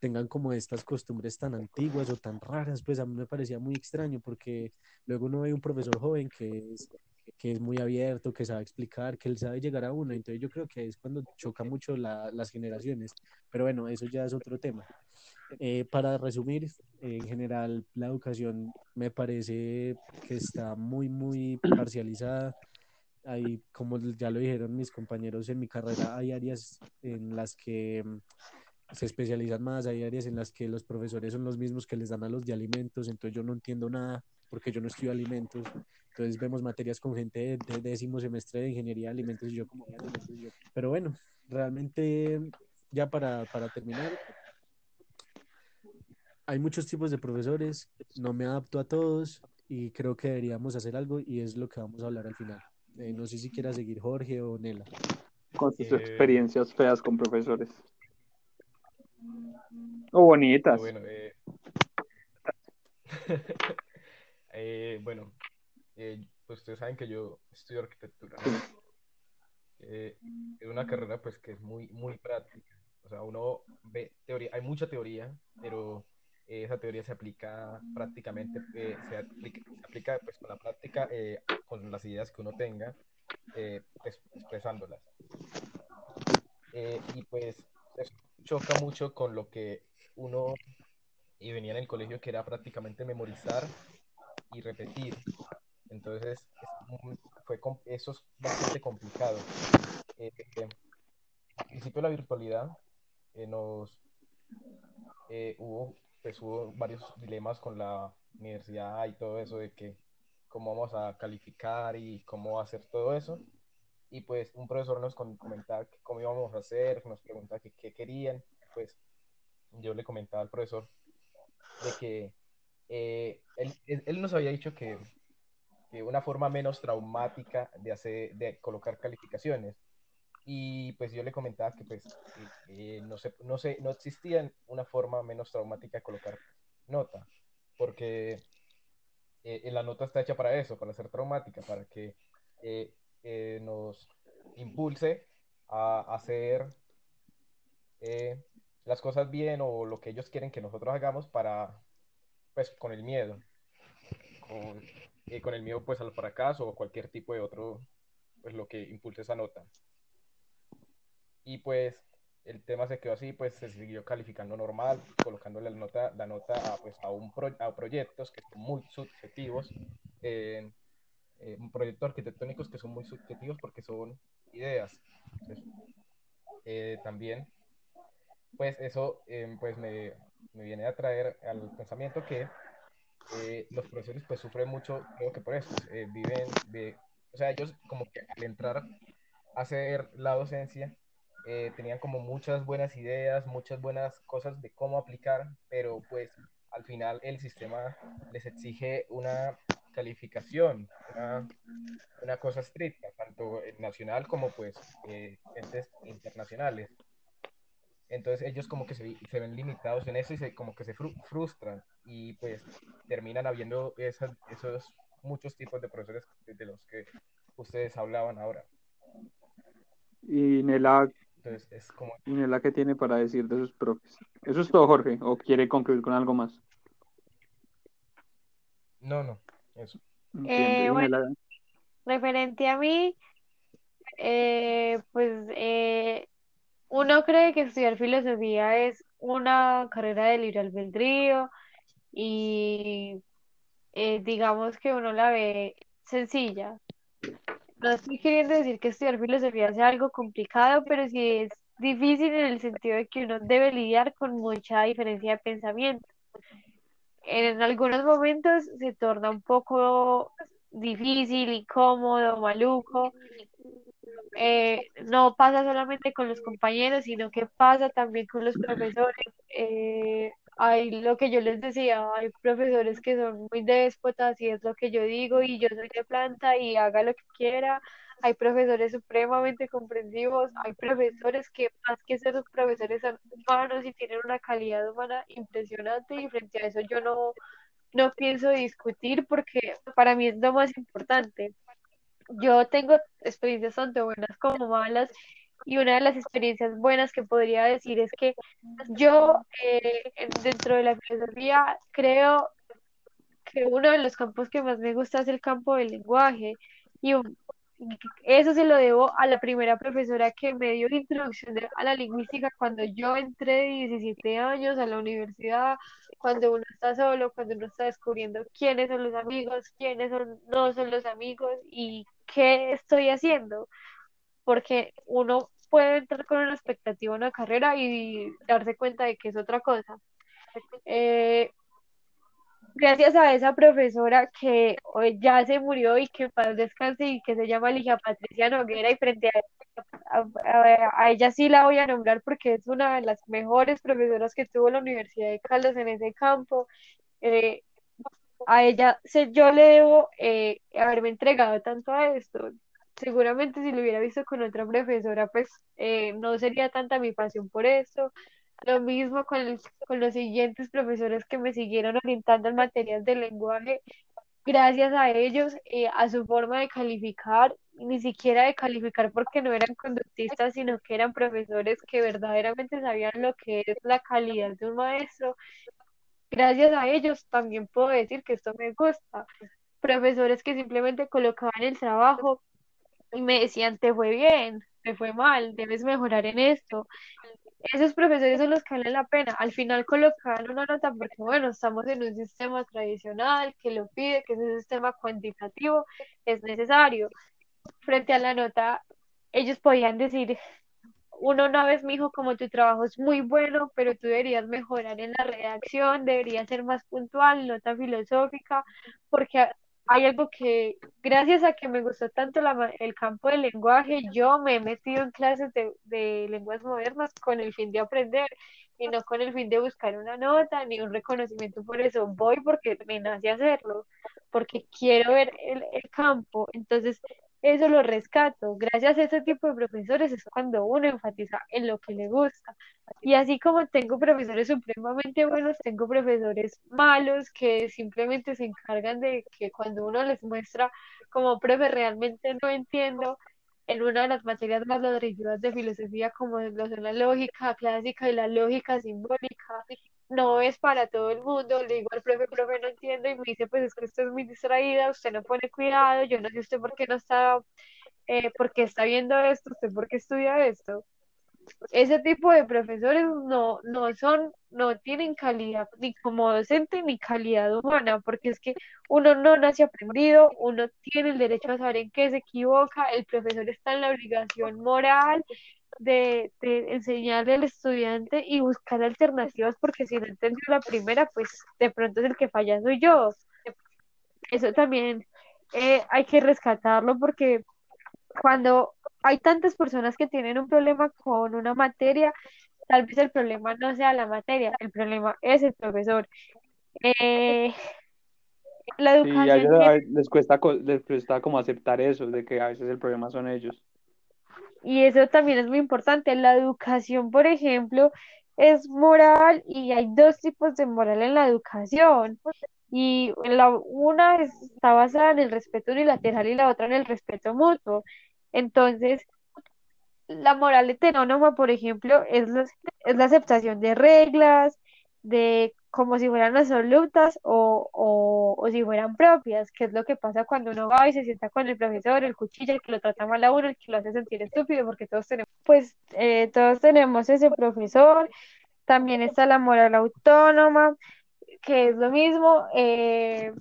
tengan como estas costumbres tan antiguas o tan raras, pues a mí me parecía muy extraño porque luego uno ve un profesor joven que es, que es muy abierto, que sabe explicar, que él sabe llegar a uno, entonces yo creo que es cuando choca mucho las generaciones, pero bueno, eso ya es otro tema. Eh, para resumir, en general la educación me parece que está muy, muy parcializada. Hay, como ya lo dijeron mis compañeros en mi carrera, hay áreas en las que se especializan más, hay áreas en las que los profesores son los mismos que les dan a los de alimentos, entonces yo no entiendo nada, porque yo no estudio alimentos. Entonces vemos materias con gente de, décimo semestre de ingeniería de alimentos y yo como... Pero bueno, realmente ya para, para terminar, hay muchos tipos de profesores, no me adapto a todos y creo que deberíamos hacer algo y es lo que vamos a hablar al final. Eh, no sé si quiera seguir Jorge o Nela. Con sus experiencias feas con profesores. O bonitas. Bueno, eh... eh, bueno eh, pues ustedes saben que yo estudio arquitectura. es una carrera pues que es muy, muy práctica. O sea, uno ve teoría, hay mucha teoría, pero esa teoría se aplica prácticamente, eh, se, aplica, se, aplica, pues con la práctica, eh, con las ideas que uno tenga, eh, pues, expresándolas. y pues choca mucho con lo que uno y venía en el colegio, que era prácticamente memorizar y repetir. Entonces, fue, eso es bastante complicado. al principio la virtualidad nos hubo pues hubo varios dilemas con la universidad y todo eso de que cómo vamos a calificar y cómo hacer todo eso. Y pues un profesor nos comentaba cómo íbamos a hacer, nos preguntaba qué querían. Pues yo le comentaba al profesor de que eh, él, él, nos había dicho que, que, una forma menos traumática de, hacer, de colocar calificaciones y pues yo le comentaba que pues eh, no, sé, no, sé, no existía una forma menos traumática de colocar nota, porque eh, la nota está hecha para eso, para ser traumática, para que eh, nos impulse a hacer las cosas bien o lo que ellos quieren que nosotros hagamos para, pues, con el miedo, con, con el miedo pues al fracaso o cualquier tipo de otro, pues lo que impulse esa nota. Y pues el tema se quedó así, pues se siguió calificando normal, colocándole la nota, la nota a, pues, a, un a proyectos que son muy subjetivos, eh, proyectos arquitectónicos que son muy subjetivos porque son ideas. Eh, también, pues eso eh, pues me, me, viene a traer al pensamiento que eh, los profesores pues sufren mucho, creo que por eso, viven de, o sea, ellos como que al entrar a hacer la docencia, eh, tenían como muchas buenas ideas, muchas buenas cosas de cómo aplicar, pero pues al final el sistema les exige una calificación, una, una cosa estricta, tanto nacional como pues eh, entes internacionales. Entonces ellos como que se, se, ven limitados en eso y se, como que se frustran y pues terminan habiendo esas, esos muchos tipos de profesores de los que ustedes hablaban ahora. Y Nela, entonces es como... ¿Y la que tiene para decir de sus profes? Eso es todo, Jorge, o quiere concluir con algo más. No, no, eso. Eh, bueno, referente a mí, eh, pues eh, uno cree que estudiar filosofía es una carrera de libre albedrío y digamos que uno la ve sencilla, no estoy queriendo decir que estudiar filosofía sea algo complicado, pero sí es difícil en el sentido de que uno debe lidiar con mucha diferencia de pensamiento. En algunos momentos se torna un poco difícil, incómodo, maluco. Eh, no pasa solamente con los compañeros, sino que pasa también con los profesores. Eh, hay lo que yo les decía, hay profesores que son muy déspotas y es lo que yo digo y yo soy de planta y haga lo que quiera. Hay profesores supremamente comprensivos, hay profesores que más que ser profesores son humanos y tienen una calidad humana impresionante y frente a eso yo no, no pienso discutir porque para mí es lo más importante. Yo tengo experiencias tanto buenas como malas y una de las experiencias buenas que podría decir es que yo eh, dentro de la filosofía creo que uno de los campos que más me gusta es el campo del lenguaje y eso se lo debo a la primera profesora que me dio la introducción a la lingüística cuando yo entré de 17 años a la universidad, cuando uno está solo, cuando uno está descubriendo quiénes son los amigos, quiénes son, no son los amigos y qué estoy haciendo porque uno puede entrar con una expectativa en una carrera y darse cuenta de que es otra cosa. Eh, gracias a esa profesora que hoy ya se murió y que para descanse y que se llama Ligia Patricia Noguera y frente a, ella sí la voy a nombrar porque es una de las mejores profesoras que tuvo la Universidad de Caldas en ese campo. Eh, a ella se, yo le debo eh, haberme entregado tanto a esto. Seguramente si lo hubiera visto con otra profesora, pues eh, no sería tanta mi pasión por eso. Lo mismo con, con los siguientes profesores que me siguieron orientando en materias de lenguaje. Gracias a ellos, eh, a su forma de calificar, ni siquiera de calificar porque no eran conductistas, sino que eran profesores que verdaderamente sabían lo que es la calidad de un maestro. Gracias a ellos también puedo decir que esto me gusta. Profesores que simplemente colocaban el trabajo y me decían, te fue bien, te fue mal, debes mejorar en esto esos profesores son los que valen la pena. Al final colocaban una nota porque, bueno, estamos en un sistema tradicional que lo pide, que es un sistema cuantitativo, es necesario. Frente a la nota, ellos podían decir, uno una vez me como tu trabajo es muy bueno, pero tú deberías mejorar en la redacción, deberías ser más puntual, nota filosófica, porque hay algo que, gracias a que me gustó tanto la, el campo del lenguaje, yo me he metido en clases de, de, lenguas modernas con el fin de aprender y no con el fin de buscar una nota ni un reconocimiento por eso. Voy porque me nace hacerlo, porque quiero ver el, el campo. Entonces, eso lo rescato. Gracias a ese tipo de profesores es cuando uno enfatiza en lo que le gusta. Y así como tengo profesores supremamente buenos, tengo profesores malos que simplemente se encargan de que cuando uno les muestra como profe realmente no entiendo, en una de las materias más ladrilladas de filosofía como lo son la lógica clásica y la lógica simbólica, no es para todo el mundo, le digo al profe, profe, no entiendo, y me dice, pues es que usted es muy distraída, usted no pone cuidado, yo no sé usted por qué no está, eh, por qué está viendo esto, usted por qué estudia esto. Ese tipo de profesores no, no son, no tienen calidad ni como docente ni calidad humana, porque es que uno no nace aprendido, uno tiene el derecho a saber en qué se equivoca, el profesor está en la obligación moral de, de, enseñarle al estudiante y buscar alternativas, porque si no entendió la primera, pues de pronto es el que falla soy yo. Eso también eh, hay que rescatarlo porque cuando hay tantas personas que tienen un problema con una materia, tal vez el problema no sea la materia, el problema es el profesor. Eh, la educación. Sí, a ellos les cuesta, les cuesta como aceptar eso, de que a veces el problema son ellos. Y eso también es muy importante. La educación, por ejemplo, es moral y hay dos tipos de moral en la educación. Y la una está basada en el respeto unilateral y la otra en el respeto mutuo. Entonces, la moral heterónoma, por ejemplo, es es la aceptación de reglas, de como si fueran absolutas o, o, o, si fueran propias, que es lo que pasa cuando uno va y se sienta con el profesor, el cuchillo, el que lo trata mal a uno, el que lo hace sentir estúpido, porque todos tenemos, pues eh, todos tenemos ese profesor, también está la moral autónoma, que es lo mismo, eh,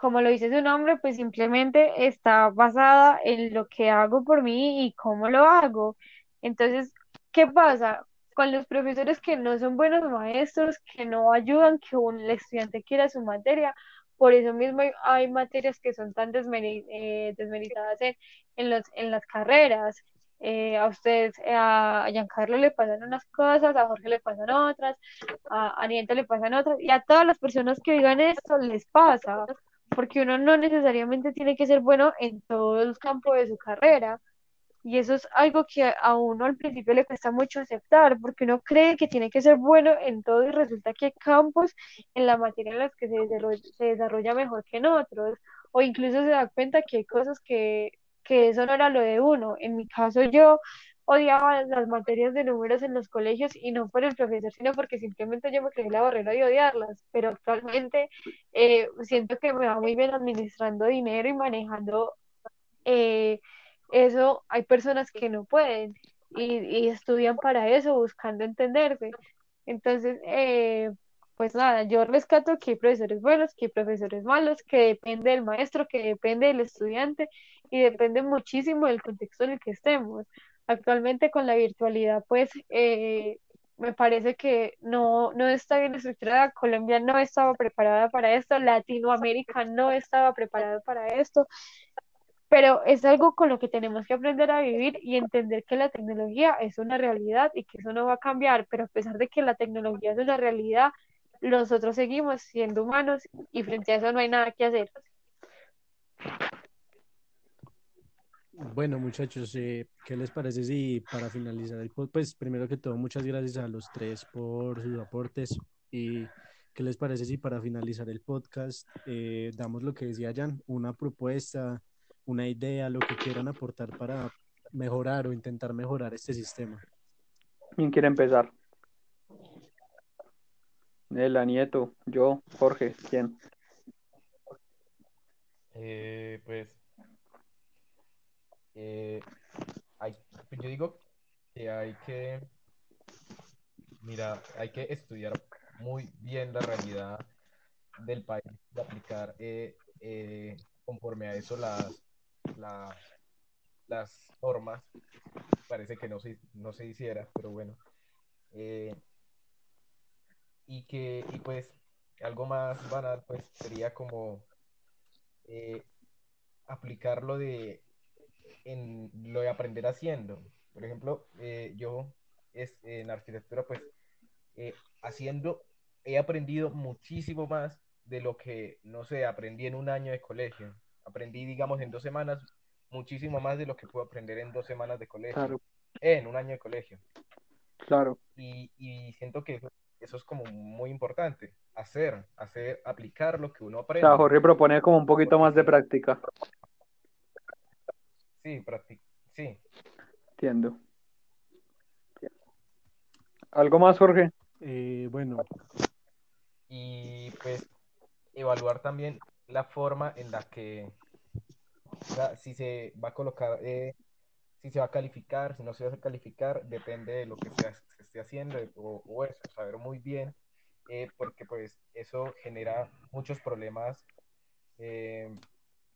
como lo dice su nombre, pues simplemente está basada en lo que hago por mí y cómo lo hago. Entonces, ¿qué pasa? Con los profesores que no son buenos maestros, que no ayudan que un estudiante quiera su materia. Por eso mismo hay, materias que son tan desmeri eh, desmeritadas en, en, los, en las carreras. Eh, a ustedes, a Giancarlo le pasan unas cosas, a Jorge le pasan otras, a, a Niente le pasan otras, y a todas las personas que digan esto les pasa, porque uno no necesariamente tiene que ser bueno en todos los campos de su carrera. Y eso es algo que a uno al principio le cuesta mucho aceptar, porque uno cree que tiene que ser bueno en todo y resulta que hay campos en la materia en las que se desarrolla, se desarrolla mejor que en otros, o incluso se da cuenta que hay cosas que, que eso no era lo de uno. En mi caso yo odiaba las materias de números en los colegios y no por el profesor, sino porque simplemente yo me creí la barrera de odiarlas, pero actualmente eh, siento que me va muy bien administrando dinero y manejando... Eh, eso hay personas que no pueden y, y estudian para eso, buscando entenderse. Entonces, eh, pues nada, yo rescato que hay profesores buenos, que hay profesores malos, que depende del maestro, que depende del estudiante y depende muchísimo del contexto en el que estemos. Actualmente con la virtualidad, pues eh, me parece que no, no está bien estructurada, Colombia no estaba preparada para esto, Latinoamérica no estaba preparada para esto, pero es algo con lo que tenemos que aprender a vivir y entender que la tecnología es una realidad y que eso no va a cambiar, pero a pesar de que la tecnología es una realidad, nosotros seguimos siendo humanos y frente a eso no hay nada que hacer. Bueno, muchachos, eh, ¿qué les parece si para finalizar el podcast, pues primero que todo, muchas gracias a los tres por sus aportes y qué les parece si para finalizar el podcast eh, damos lo que decía Jan, una propuesta, una idea, lo que quieran aportar para mejorar o intentar mejorar este sistema. ¿Quién quiere empezar? Nela, Nieto, yo, Jorge, ¿quién? Eh, pues, eh, hay, pues yo digo que hay que, mira, hay que estudiar muy bien la realidad del país y aplicar eh, eh, conforme a eso las, la- las normas. Parece que no se, no se hiciera, pero bueno. Eh, y que, y pues, algo más banal, pues, sería como eh, aplicarlo de en lo de aprender haciendo. Por ejemplo, eh, yo es, en arquitectura, pues, haciendo, he aprendido muchísimo más de lo que, no sé, aprendí en un año de colegio. Aprendí, digamos, en dos semanas, muchísimo más de lo que puedo aprender en dos semanas de colegio, Claro, eh, en un año de colegio. claro. Y, y siento que eso, eso es como muy importante, hacer, hacer, aplicar lo que uno O aprende. sea, Jorge propone como un poquito más de sí, práctica. sí, practic- sí. Entiendo. ¿Algo más, Jorge? Eh, bueno, y pues evaluar también la forma en la que, si se va a colocar, eh, si se va a calificar, si no se va a calificar, depende de lo que se, se esté haciendo o, o eso, saber muy bien, eh, porque pues eso genera muchos problemas eh,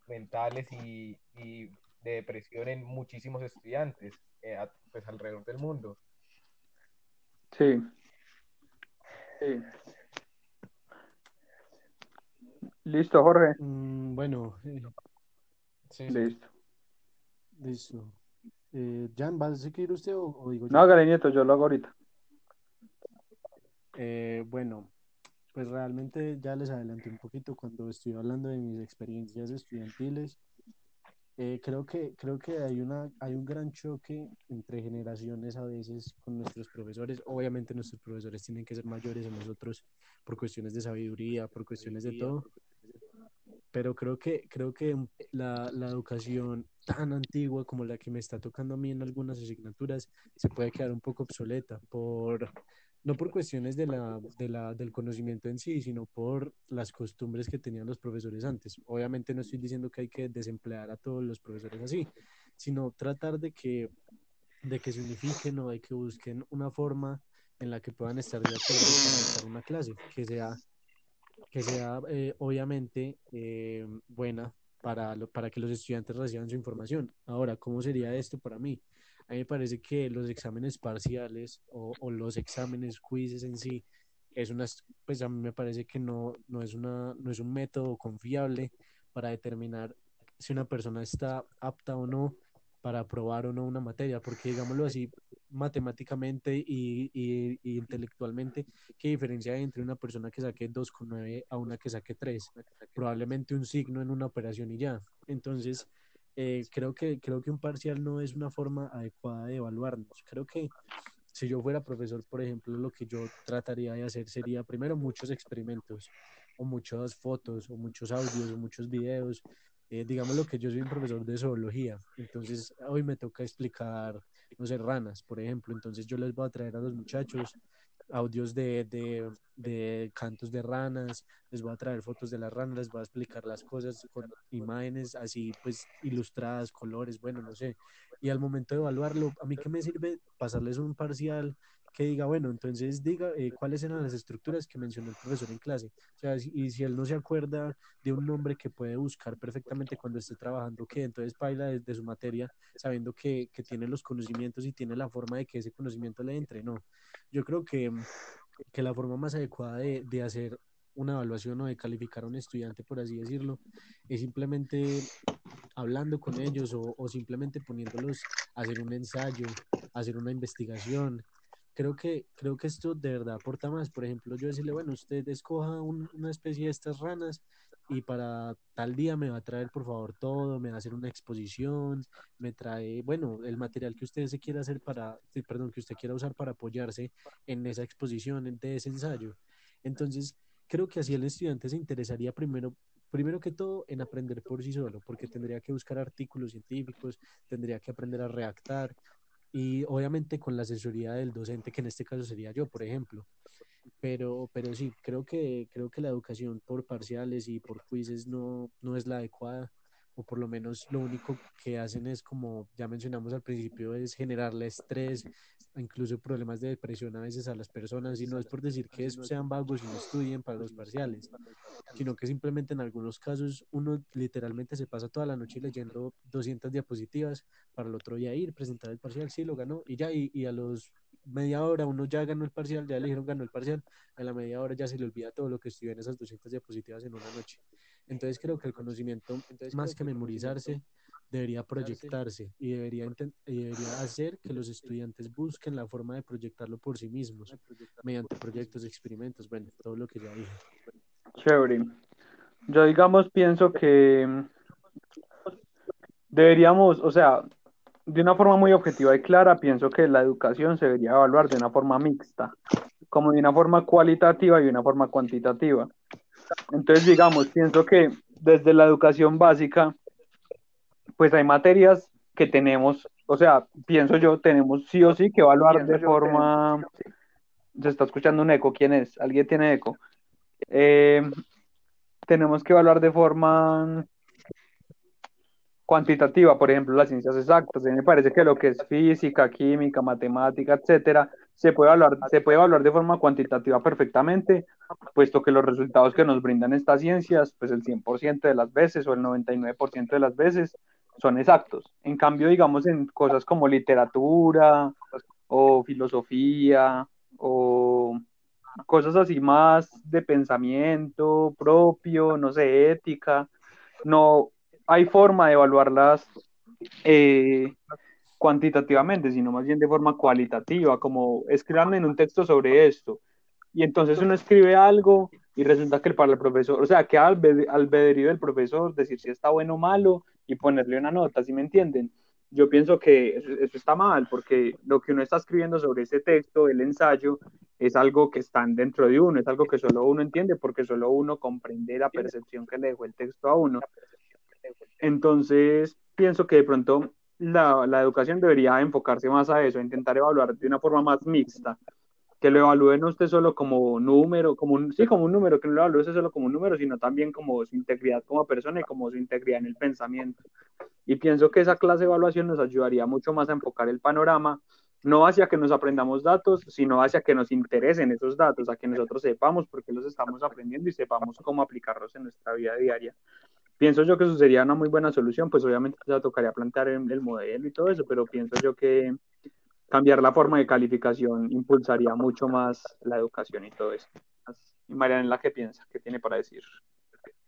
mentales y, y de depresión en muchísimos estudiantes, eh, pues alrededor del mundo. Sí. Sí. Listo, Jorge. mm, bueno, eh, Sí. Listo. listo. Eh, Jan, ¿va a seguir usted o, o digo yo? No, hágale, Nieto, yo lo hago ahorita. Eh, bueno, pues realmente ya les adelanté un poquito cuando estoy hablando de mis experiencias estudiantiles. Eh, creo que, creo que hay una, hay un gran choque entre generaciones a veces con nuestros profesores. Obviamente nuestros profesores tienen que ser mayores a nosotros por cuestiones de sabiduría, por cuestiones de todo. Pero creo que, creo que la, la educación tan antigua como la que me está tocando a mí en algunas asignaturas se puede quedar un poco obsoleta por, no por cuestiones de la, de la, del conocimiento en sí, sino por las costumbres que tenían los profesores antes. Obviamente no estoy diciendo que hay que desemplear a todos los profesores así, sino tratar de que, de que se unifiquen o de que busquen una forma en la que puedan estar de acuerdo para una clase, que sea, que sea eh, obviamente eh, buena para, para que los estudiantes reciban su información. Ahora, ¿cómo sería esto para mí? A mí me parece que los exámenes parciales o, o los exámenes, quizzes en sí, es una, pues a mí me parece que no, no es una, no es un método confiable para determinar si una persona está apta o no para aprobar o no una materia, porque digámoslo así, matemáticamente y, y- y intelectualmente, ¿qué diferencia hay entre una persona que saque 2,9 a una que saque 3? Probablemente un signo en una operación y ya. Entonces, eh, creo que, creo que un parcial no es una forma adecuada de evaluarnos. Creo que si yo fuera profesor, por ejemplo, lo que yo trataría de hacer sería primero muchos experimentos o muchas fotos o muchos audios o muchos videos. Eh, digamos lo que yo soy un profesor de zoología, entonces hoy me toca explicar, no sé, ranas, por ejemplo, entonces yo les voy a traer a los muchachos audios de, de, de cantos de ranas, les voy a traer fotos de las ranas, les voy a explicar las cosas con imágenes así pues ilustradas, colores, bueno, no sé. Y al momento de evaluarlo, ¿a mí qué me sirve pasarles un parcial que diga, bueno, entonces diga eh, cuáles eran las estructuras que mencionó el profesor en clase. O sea, y si él no se acuerda de un nombre que puede buscar perfectamente cuando esté trabajando, que entonces baila desde su materia, sabiendo que, que tiene los conocimientos y tiene la forma de que ese conocimiento le entre. No, yo creo que, que la forma más adecuada de, de hacer una evaluación o de calificar a un estudiante, por así decirlo, es simplemente hablando con ellos o, o, simplemente poniéndolos a hacer un ensayo, a hacer una investigación. Creo que, creo que esto de verdad aporta más. Por ejemplo, yo decirle, bueno, usted escoja un, una especie de estas ranas y para tal día me va a traer por favor todo, me va a hacer una exposición, me trae, bueno, el material que usted se quiera hacer para, perdón, que usted quiera usar para apoyarse en esa exposición, de ese ensayo. Entonces, creo que así el estudiante se interesaría primero, primero que todo en aprender por sí solo, porque tendría que buscar artículos científicos, tendría que aprender a redactar y obviamente con la asesoría del docente, que en este caso sería yo, por ejemplo. Pero, pero sí, creo que, creo que la educación por parciales y por quizzes no, no es la adecuada o por lo menos lo único que hacen es, como ya mencionamos al principio, es generarle estrés, incluso problemas de depresión a veces a las personas, y no es por decir que sean vagos y no estudien para los parciales, sino que simplemente en algunos casos uno literalmente se pasa toda la noche leyendo 200 diapositivas para el otro día ir, presentar el parcial, sí, lo ganó, y ya, y, y a los media hora uno ya ganó el parcial, ya le dijeron ganó el parcial, a la media hora ya se le olvida todo lo que estudió en esas 200 diapositivas en una noche. Entonces creo que el conocimiento, Entonces, más que memorizarse, debería proyectarse y debería, y debería hacer que los estudiantes busquen la forma de proyectarlo por sí mismos, mediante proyectos, experimentos, bueno, todo lo que ya dije. Chévere. Yo, digamos, pienso que deberíamos, o sea, de una forma muy objetiva y clara, pienso que la educación se debería evaluar de una forma mixta, como de una forma cualitativa y de una forma cuantitativa. Entonces, digamos, pienso que desde la educación básica, pues hay materias que tenemos, o sea, pienso yo, tenemos sí o sí que evaluar de forma... Se está escuchando un eco, ¿quién es? ¿Alguien tiene eco? Eh, tenemos que evaluar de forma cuantitativa, por ejemplo, las ciencias exactas. A mí me parece que lo que es física, química, matemática, etcétera, se puede evaluar, se puede evaluar de forma cuantitativa perfectamente, puesto que los resultados que nos brindan estas ciencias, pues el 100% de las veces o el 99% de las veces son exactos. En cambio, digamos, en cosas como literatura o filosofía o cosas así más de pensamiento propio, no sé, ética, no, hay forma de evaluarlas eh, cuantitativamente, sino más bien de forma cualitativa, como escriban en un texto sobre esto. Y entonces uno escribe algo y resulta que para el profesor, o sea, que al albedrío del profesor decir si está bueno o malo y ponerle una nota, ¿sí me entienden? Yo pienso que eso, está mal, porque lo que uno está escribiendo sobre ese texto, el ensayo, es algo que está dentro de uno, es algo que solo uno entiende, porque solo uno comprende la percepción que le dejó el texto a uno. Entonces, pienso que de pronto la, la, educación debería enfocarse más a eso, intentar evaluar de una forma más mixta, que lo evalúen usted solo como número, como sí, como un número, que no lo evalúe solo como un número, sino también como su integridad como persona y como su integridad en el pensamiento. Y pienso que esa clase de evaluación nos ayudaría mucho más a enfocar el panorama, no hacia que nos aprendamos datos, sino hacia que nos interesen esos datos, a que nosotros sepamos por qué los estamos aprendiendo y sepamos cómo aplicarlos en nuestra vida diaria pienso yo que eso sería una muy buena solución, pues obviamente ya tocaría plantear el, el, modelo y todo eso, pero pienso yo que cambiar la forma de calificación impulsaría mucho más la educación y todo eso. Y Mariana, ¿qué piensa? ¿Qué tiene para decir?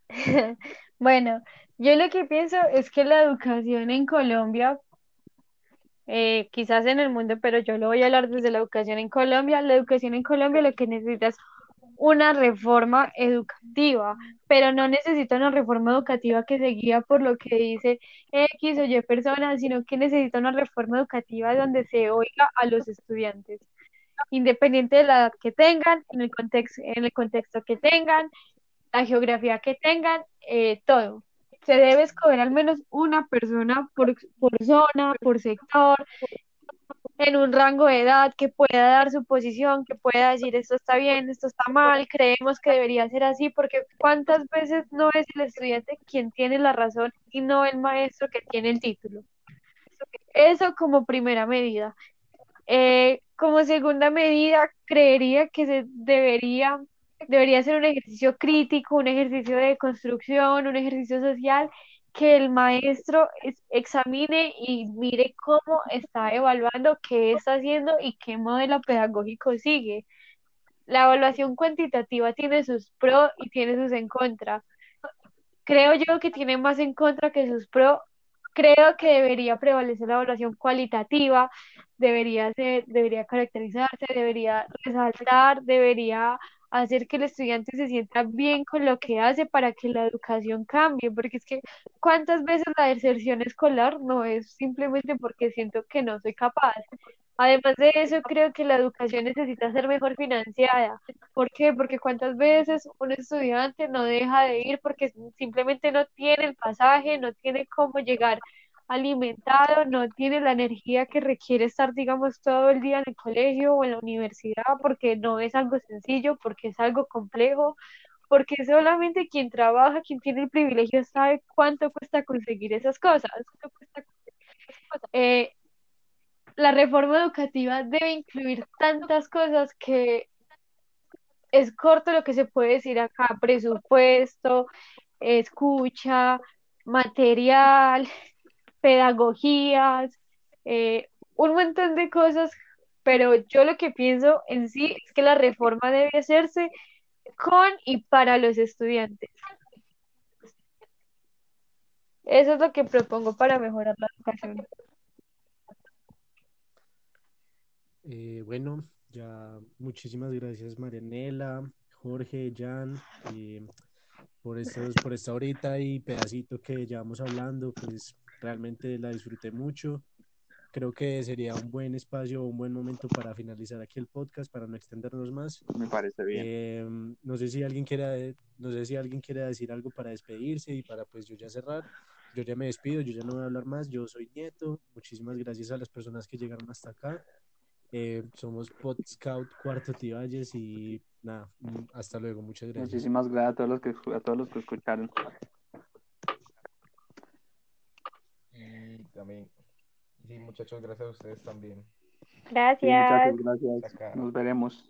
bueno, yo lo que pienso es que la educación en Colombia, eh, quizás en el mundo, pero yo lo voy a hablar desde la educación en Colombia, la educación en Colombia lo que necesita es una reforma educativa, pero no necesita una reforma educativa que se guía por lo que dice X o Y personas, sino que necesita una reforma educativa donde se oiga a los estudiantes, independiente de la edad que tengan, en el contexto, en el contexto que tengan, la geografía que tengan, eh, todo. Se debe escoger al menos una persona por, por zona, por sector, en un rango de edad que pueda dar su posición, que pueda decir esto está bien, esto está mal, creemos que debería ser así, porque cuántas veces no es el estudiante quien tiene la razón y no el maestro que tiene el título. Eso como primera medida. Eh, como segunda medida, creería que se debería, debería ser un ejercicio crítico, un ejercicio de construcción, un ejercicio social, que el maestro es- examine y mire cómo está evaluando, qué está haciendo y qué modelo pedagógico sigue. La evaluación cuantitativa tiene sus pros y tiene sus en contra. Creo yo que tiene más en contra que sus pros. Creo que debería prevalecer la evaluación cualitativa, debería ser, debería caracterizarse, debería resaltar, debería hacer que el estudiante se sienta bien con lo que hace para que la educación cambie, porque es que cuántas veces la deserción escolar no es simplemente porque siento que no soy capaz. Además de eso, creo que la educación necesita ser mejor financiada. ¿Por qué? Porque cuántas veces un estudiante no deja de ir porque simplemente no tiene el pasaje, no tiene cómo llegar alimentado, no tiene la energía que requiere estar, digamos, todo el día en el colegio o en la universidad, porque no es algo sencillo, porque es algo complejo, porque solamente quien trabaja, quien tiene el privilegio, sabe cuánto cuesta conseguir esas cosas. Eh, la reforma educativa debe incluir tantas cosas que es corto lo que se puede decir acá, presupuesto, escucha, material, pedagogías, eh, un montón de cosas, pero yo lo que pienso en sí es que la reforma debe hacerse con y para los estudiantes. Eso es lo que propongo para mejorar la educación. Eh, bueno, ya muchísimas gracias Marianela, Jorge, Jan, eh, por estos, por esta horita y pedacito que llevamos hablando, pues realmente la disfruté mucho. Creo que sería un buen espacio, un buen momento para finalizar aquí el podcast, para no extendernos más. Me parece bien. Eh, no sé si alguien quiera, no sé si alguien quiera decir algo para despedirse y para pues yo ya cerrar. Yo ya me despido, yo ya no voy a hablar más. Yo soy Nieto. Muchísimas gracias a las personas que llegaron hasta acá. Eh, somos Pod Scout Cuarto Tiballes y nada, mm, hasta luego, muchas gracias. Muchísimas gracias a todos los que, a todos los que escucharon. también. Y sí, muchachos, gracias a ustedes también. Gracias. Muchachos, gracias. Nos veremos.